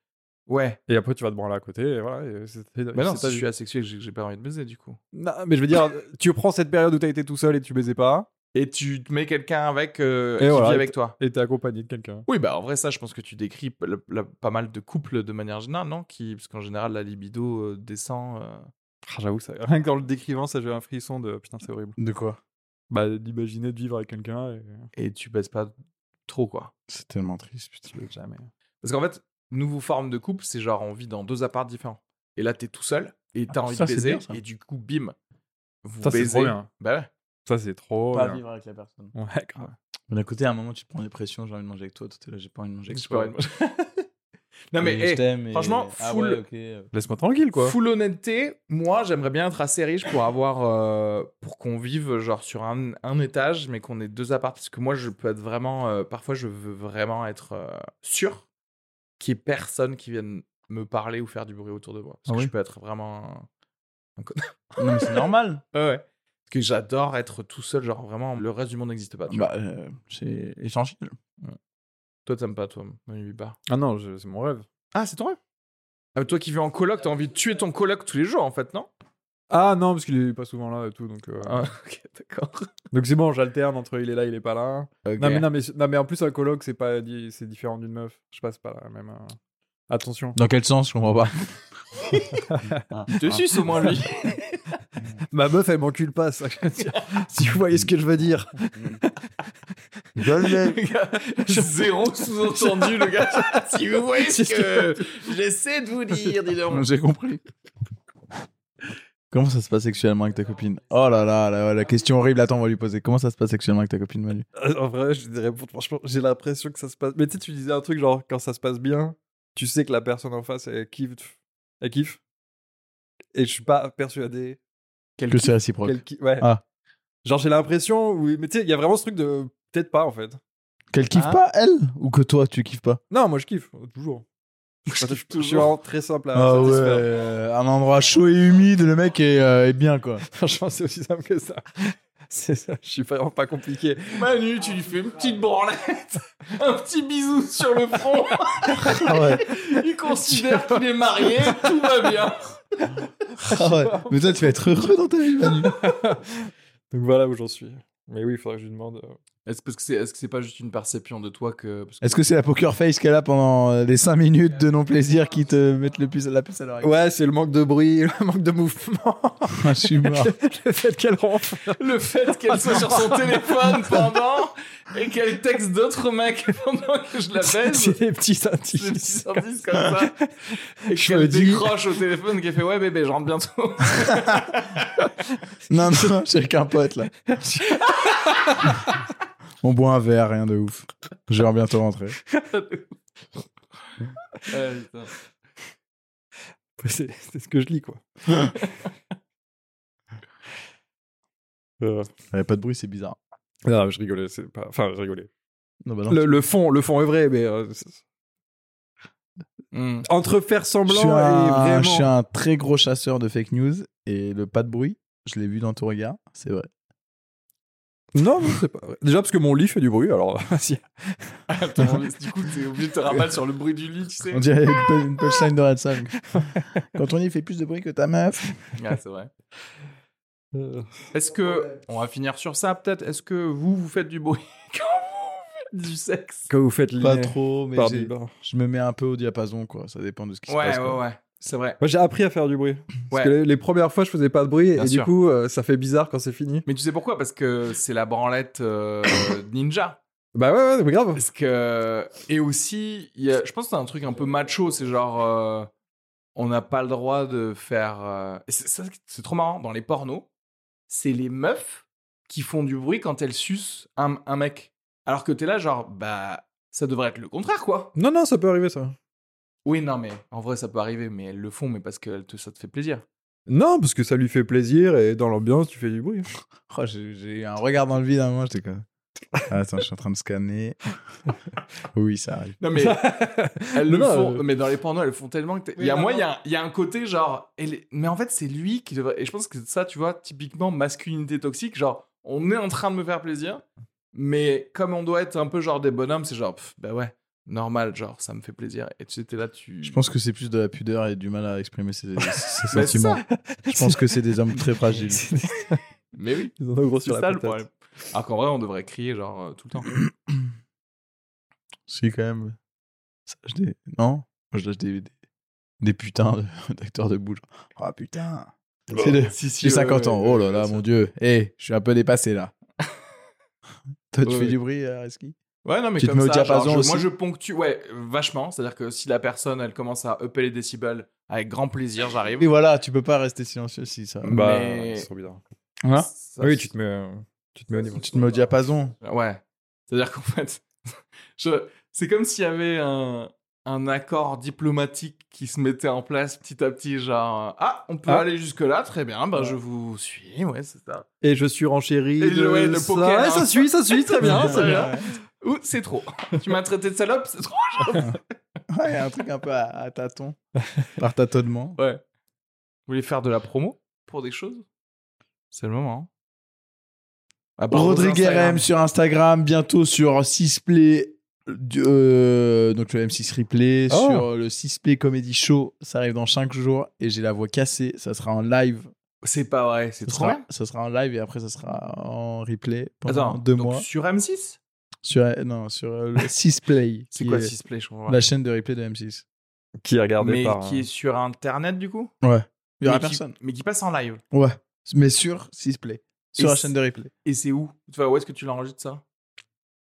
Ouais. Et après, tu vas te branler à côté, et voilà. et c'est- c'est- Mais non, c'est je suis asexuel, j'ai j'ai pas envie de baiser du coup. Non, mais je veux dire, tu prends cette période où t'as été tout seul et tu baisais pas, Et tu te mets quelqu'un avec euh, Et qui voilà, vit et avec toi. et t'es accompagné de quelqu'un. Oui, bah en vrai, ça, je pense que tu décris p- le- la- pas mal de couples de manière générale, non qui, Parce qu'en général, la libido euh, descend. euh, Ah, J'avoue, ça... rien que dans le décrivant, ça j'ai un frisson de putain, c'est horrible. De quoi? Bah, d'imaginer de vivre avec quelqu'un et. et tu baises pas trop, quoi. C'est tellement triste, putain. Tu veux jamais. Parce qu'en fait, nouveau forme de couple, c'est genre on vit dans deux apparts différents. Et là, t'es tout seul et t'as Ah, envie ça, de baiser. bien, et du coup, bim, vous Ça, c'est baisez. trop bien. Bah ouais. Ça, c'est trop. Pas bien. vivre avec la personne. Ouais, grave. Mais d'un côté, à un moment, tu te prends des pressions, j'ai envie de manger avec toi. Toi, t'es là, j'ai pas envie de manger avec toi. non, mais je et- franchement, Ah full- ouais, Laisse-moi tranquille, quoi. full honnêteté, moi, j'aimerais bien être assez riche pour avoir. euh, pour qu'on vive genre sur un, un étage, mais qu'on ait deux apparts. Parce que moi, je peux être vraiment. euh, parfois, je veux vraiment être euh, sûr qu'il y ait personne qui vienne me parler ou faire du bruit autour de moi. Parce Ah que oui je peux être vraiment. un- Non, mais c'est normal. Ouais, ouais. Parce que j'adore être tout seul, genre vraiment, le reste du monde n'existe pas. tu bah, euh, c'est essentiel. Toi, t'aimes pas, toi, Manu Bibar. Ah non, je- c'est mon rêve. Ah, c'est ton rêve? Ah, mais Toi qui vis en coloc, t'as envie de tuer ton coloc tous les jours, en fait, non? Ah non, parce qu'il est pas souvent là et tout, donc. euh, Ah, ok, d'accord. Donc c'est bon, j'alterne entre il est là, il est pas là. Ok. Non, mais, non, mais, non, mais en plus, un coloc, c'est pas di- c'est différent d'une meuf. Je passe pas la même. euh, Attention. Dans quel sens Je comprends pas. Il te suce au moins, lui. Ma meuf, elle m'encule pas, ça. je veux dire. si vous voyez ce que je veux dire. Le gars, Zéro sous-entendu, le gars. Si vous voyez ce que j'essaie de vous dire, dis donc. J'ai compris. Comment ça se passe sexuellement avec ta copine? Oh là là, la, la question horrible. Attends, on va lui poser. Comment ça se passe sexuellement avec ta copine, Manu? Euh, En vrai, je dirais, franchement, j'ai l'impression que ça se passe. Mais tu sais, tu disais un truc genre, quand ça se passe bien, tu sais que la personne en face, elle kiffe. Elle kiffe. Et je suis pas persuadé Que c'est réciproque. qu'elle kiffe. Ouais. Ah. Genre, j'ai l'impression. Oui, mais tu sais, il y a vraiment ce truc de. Peut-être pas, en fait. Qu'elle kiffe Ah. pas, elle? Ou que toi, tu kiffes pas? Non, moi, je kiffe. Toujours. Je, je suis toujours. vraiment très simple à Ah ouais, satisfaire. euh, un endroit chaud et humide, le mec est, euh, est bien, quoi. Franchement, c'est aussi simple que ça. C'est ça, je suis vraiment pas compliqué. Manu, tu lui fais une petite branlette, un petit bisou sur le front. Ah ouais. Il considère qu'il est marié, tout va bien. Ah ouais. Mais toi, tu vas être heureux dans ta vie, Manu. Donc voilà où j'en suis. Mais oui, il faudrait que je lui demande. euh, Est-ce parce que c'est est-ce que c'est pas juste une perception de toi que Est-ce que c'est la poker face qu'elle a pendant euh, les 5 minutes de non-plaisir qui te mettent le plus, la puce à l'oreille Ouais, c'est le manque de bruit, le manque de mouvement. Ah, Je suis mort. le fait qu'elle ronfle. le fait qu'elle soit sur son téléphone pendant et qu'elle texte d'autres mecs pendant que je la baise C'est des petits des indices. petits indices comme ça et Je qu'elle me dis- décroche au téléphone qu'elle fait ouais bébé je rentre bientôt Non, non, je suis avec un pote, là. On boit un verre, rien de ouf. Je vais bientôt rentrer. C'est c'est ce que je lis, quoi. Euh, Il n'y a pas de bruit, c'est bizarre. non, je rigolais. c'est Pas... Enfin, je rigolais. Non, bah non. Le, le fond, le fond est vrai, mais euh, Hmm. entre faire Je semblant et un, vraiment. je suis un très gros chasseur de fake news et le pas de bruit, je l'ai vu dans ton regard, c'est vrai. Non, non, c'est pas vrai. Déjà parce que mon lit fait du bruit, alors si. Attends, du coup t'es obligé de te rabattre sur le bruit du lit tu sais On dirait une, pu- une punchline de Red Sun. Quand on y fait plus de bruit que ta meuf. Ah, c'est vrai Euh, est-ce que on va finir sur ça peut-être est-ce que vous vous faites du bruit quand vous faites du sexe? Quand vous faites Pas trop, mais je me mets un peu au diapason, quoi. Ça dépend de ce qui se ouais passe. ouais quoi. ouais c'est vrai Moi j'ai appris à faire du bruit. Parce Ouais. que les, les premières fois je faisais pas de bruit Bien et sûr. du coup euh, ça fait bizarre quand c'est fini. mais tu sais pourquoi? Parce que c'est la branlette euh, ninja Bah ouais, ouais, mais grave. Parce que. Et aussi, y a... je pense que c'est un truc un peu macho, c'est genre. euh, on n'a pas le droit de faire. C'est trop marrant. Dans les pornos, c'est les meufs qui font du bruit quand elles sucent un, un mec. Alors que t'es là, genre, bah, ça devrait être le contraire, quoi. Non, non, ça peut arriver, ça. Oui, non, mais en vrai, ça peut arriver, mais elles le font, mais parce que te- ça te fait plaisir. Non, parce que ça lui fait plaisir et dans l'ambiance, tu fais du bruit. Oh, j'ai j'ai eu un regard dans le vide à un moment, j'étais comme. Ah, Attends, je suis en train de scanner. oui, ça arrive. Non, mais elles le Non, font. euh, Mais dans les pornos, elles le font tellement que. Il y a moi, il y a, un- il y a un côté genre. elle est- Mais en fait, c'est lui qui devrait. Et je pense que ça, tu vois, typiquement masculinité toxique, genre, on est en train de me faire plaisir, mais comme on doit être un peu genre des bonhommes, c'est genre, pff, bah ouais, normal, genre, ça me fait plaisir. Et tu sais, t'es là, tu. Je pense que c'est plus de la pudeur et du mal à exprimer ses, c'est sentiments. Je pense que c'est des hommes très fragiles. Mais oui, Ils en ont gros c'est sur la ça le problème. Alors qu'en vrai, on devrait crier, genre, euh, tout le temps. Si, quand même. Ça lâche des... Non? Moi, je lâche des, des, des putains de- d'acteurs de bouche. Oh putain C'est le- Si, si, J'ai 50 ouais, ans. ouais, Oh là là, ça. mon dieu. Eh, je suis un peu dépassé là. Toi, tu Ouais, fais ouais. du bruit, euh, Reski? Ouais, non, mais Tu te comme mets au ça, diapason genre, je- moi je ponctue, ouais, euh, vachement. C'est-à-dire que si la personne, elle commence à upper les décibels, avec grand plaisir, j'arrive. Et voilà, tu peux pas rester silencieux si ça. Bah, Mais- c'est trop bizarre. Hein Ça, oui, tu te mets, euh, tu te mets au niveau. Tu te mets au diapason. Ouais. C'est-à-dire qu'en fait, je... c'est comme s'il y avait un... un accord diplomatique qui se mettait en place petit à petit, genre, euh, ah, on peut Ah. aller jusque-là, très bien, bah, je vous suis, ouais, c'est ça. Et je suis renchéri. Et le- de ouais, le ça. poker, Ouais, hein. ça suit, ça suit, très bien, très bien. Ou c'est trop. tu m'as traité de salope, c'est trop. Ouais, un truc un peu à, à tâtons. Par tâtonnement. Ouais. Vous voulez faire de la promo? Pour des choses? C'est le moment. Rodrigue. RM sur Instagram, bientôt sur Sisplay, euh, donc le M6 Replay, Oh. sur le Sisplay Comedy Show. Ça arrive dans 5 jours et j'ai la voix cassée. Ça sera en live. C'est pas vrai, c'est trop sera, bien. ça sera en live et après ça sera en replay pendant Attends, deux donc mois. sur M6 Sur, non, sur euh, le Sisplay. C'est qui quoi est 6 Play je comprends. La chaîne de replay de M6. Qui est regardé Mais par. qui est sur internet du coup? Ouais. Il y aura Mais qui- personne. Mais qui passe en live. Ouais. Mais sur Sisplay. Sur Et la c'est- chaîne de replay. Et c'est où? Enfin, Où est-ce que tu l'enregistres ça?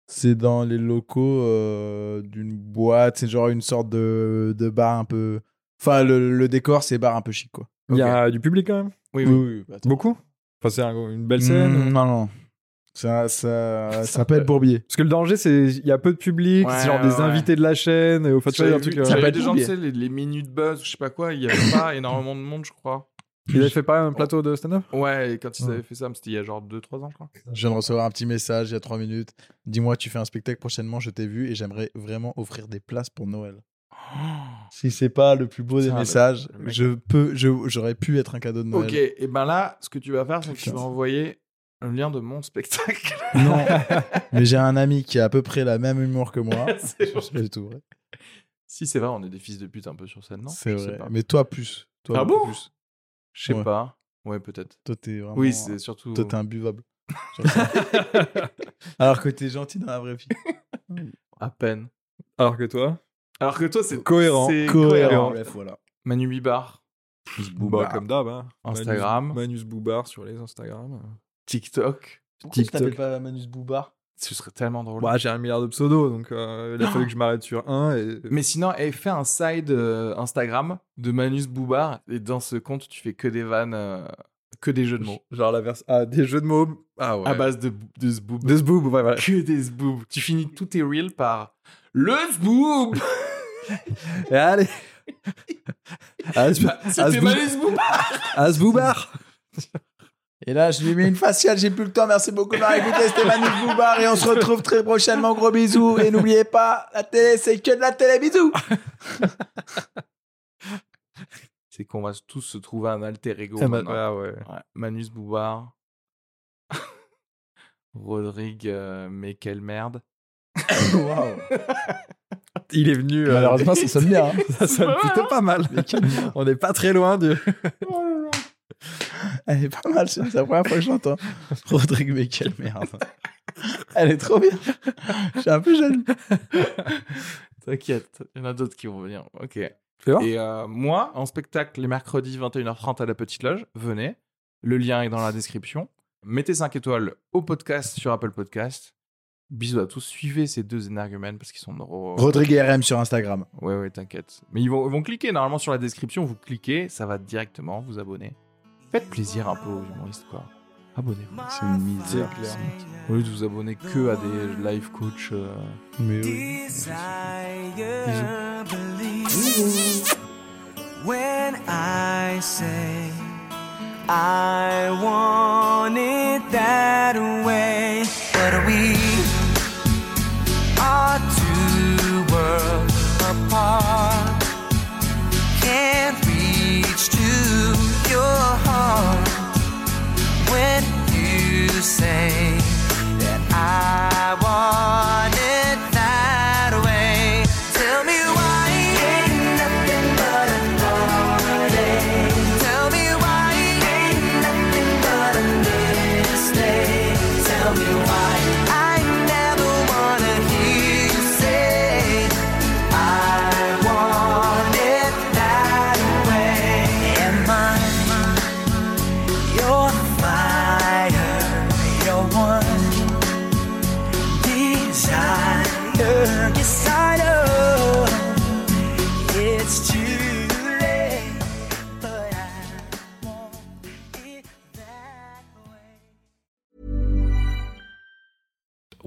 C'est dans les locaux euh, d'une boîte. C'est genre une sorte de, de bar un peu. Enfin, le, le décor, c'est bar un peu chic, quoi. Il y a du public quand même? Oui, Oui, oui. oui. bah. Beaucoup? Enfin, c'est un- une belle scène. Mm, non, non. Ça, ça, ça peut être bourbier. Parce que le danger, c'est il y a peu de public, Ouais, c'est genre des ouais. invités de la chaîne. et Enfin, tu vois, il y a un truc. vu- euh, Ça peut être des gens, tu sais, les, les minutes buzz, je sais pas quoi, il y avait pas énormément de monde, je crois. Il a fait pas un plateau de stand-up? Ouais, et quand ils Ouais. avaient fait ça, c'était il y a genre 2-3 ans, je crois. Je viens de recevoir un petit message il y a 3 minutes. Dis-moi, tu fais un spectacle prochainement, je t'ai vu et j'aimerais vraiment offrir des places pour Noël. Si c'est pas le plus beau des messages, je peux, je- j'aurais pu être un cadeau de Noël. Ok, et ben là, ce que tu vas faire, c'est que tu vas envoyer un lien de mon spectacle. Non, mais j'ai un ami qui a à peu près la même humour que moi. C'est pas du tout vrai. si c'est vrai, on est des fils de pute un peu sur scène, non? C'est vrai. pas. Mais toi plus. Toi Ah beaucoup bon? plus. Je sais Ouais. pas. Ouais, peut-être. Toi t'es vraiment. Oui, c'est surtout. Toi t'es imbuvable. Alors que t'es gentil dans la vraie vie. À peine. Alors que toi? Alors que toi, c'est Cohérent. c'est Cohérent. Bref, voilà. Manu Bibar, Bah, comme d'hab. Hein. Instagram. Manus, Manus Boubar sur les Instagram. TikTok. Pourquoi tu TikTok. t'appelles pas Manus Boubard Ce serait tellement drôle. Bah, j'ai un milliard de pseudos, donc euh, il a fallu que je m'arrête sur un. Et... Mais sinon, elle fait un side euh, Instagram de Manus Boubar et dans ce compte, tu fais que des vannes, euh, que des jeux de mots. Genre la version. Ah, des jeux de mots. Ah ouais. À base de, de zboob. De ce boob, ouais, voilà. Que des zboob. Tu finis tous tes reels par le zboob. Et allez C'était Zboob. Manus Boubar. Asboubar Et là, je lui mets une faciale, j'ai plus le temps. Merci beaucoup de m'avoir écouté. C'était Manus Boubard et on se retrouve très prochainement. Gros bisous. Et n'oubliez pas, la télé, c'est que de la télé. Bisous. C'est qu'on va tous se trouver un alter ego. Bah, maintenant. ah ouais. Ouais. Manus Boubar. Rodrigue, euh, mais quelle merde. Waouh. Il est venu. euh, Malheureusement, ça sonne bien. hein. ça sonne plutôt pas mal. On n'est pas très loin de. Elle est pas mal, c'est la première fois que je l'entends. Rodrigue, mais quelle merde. Elle est trop bien. Je suis un peu jeune. T'inquiète, il y en a d'autres qui vont venir. Ok. Et euh, moi, en spectacle les mercredis 21h30 à la Petite Loge, venez. Le lien est dans la description. Mettez 5 étoiles au podcast sur Apple Podcast. Bisous à tous. Suivez ces deux énergumènes parce qu'ils sont neuro. Rodrigue RM sur Instagram. Ouais, ouais, t'inquiète. Mais ils vont, ils vont cliquer normalement sur la description. Vous cliquez, ça va directement vous abonner. Faites plaisir un peu aux humoristes, quoi. Abonnez-vous. C'est une misère. Au lieu de vous abonner que à des live coach. euh, Mais oui. When I say I want it that way, but we say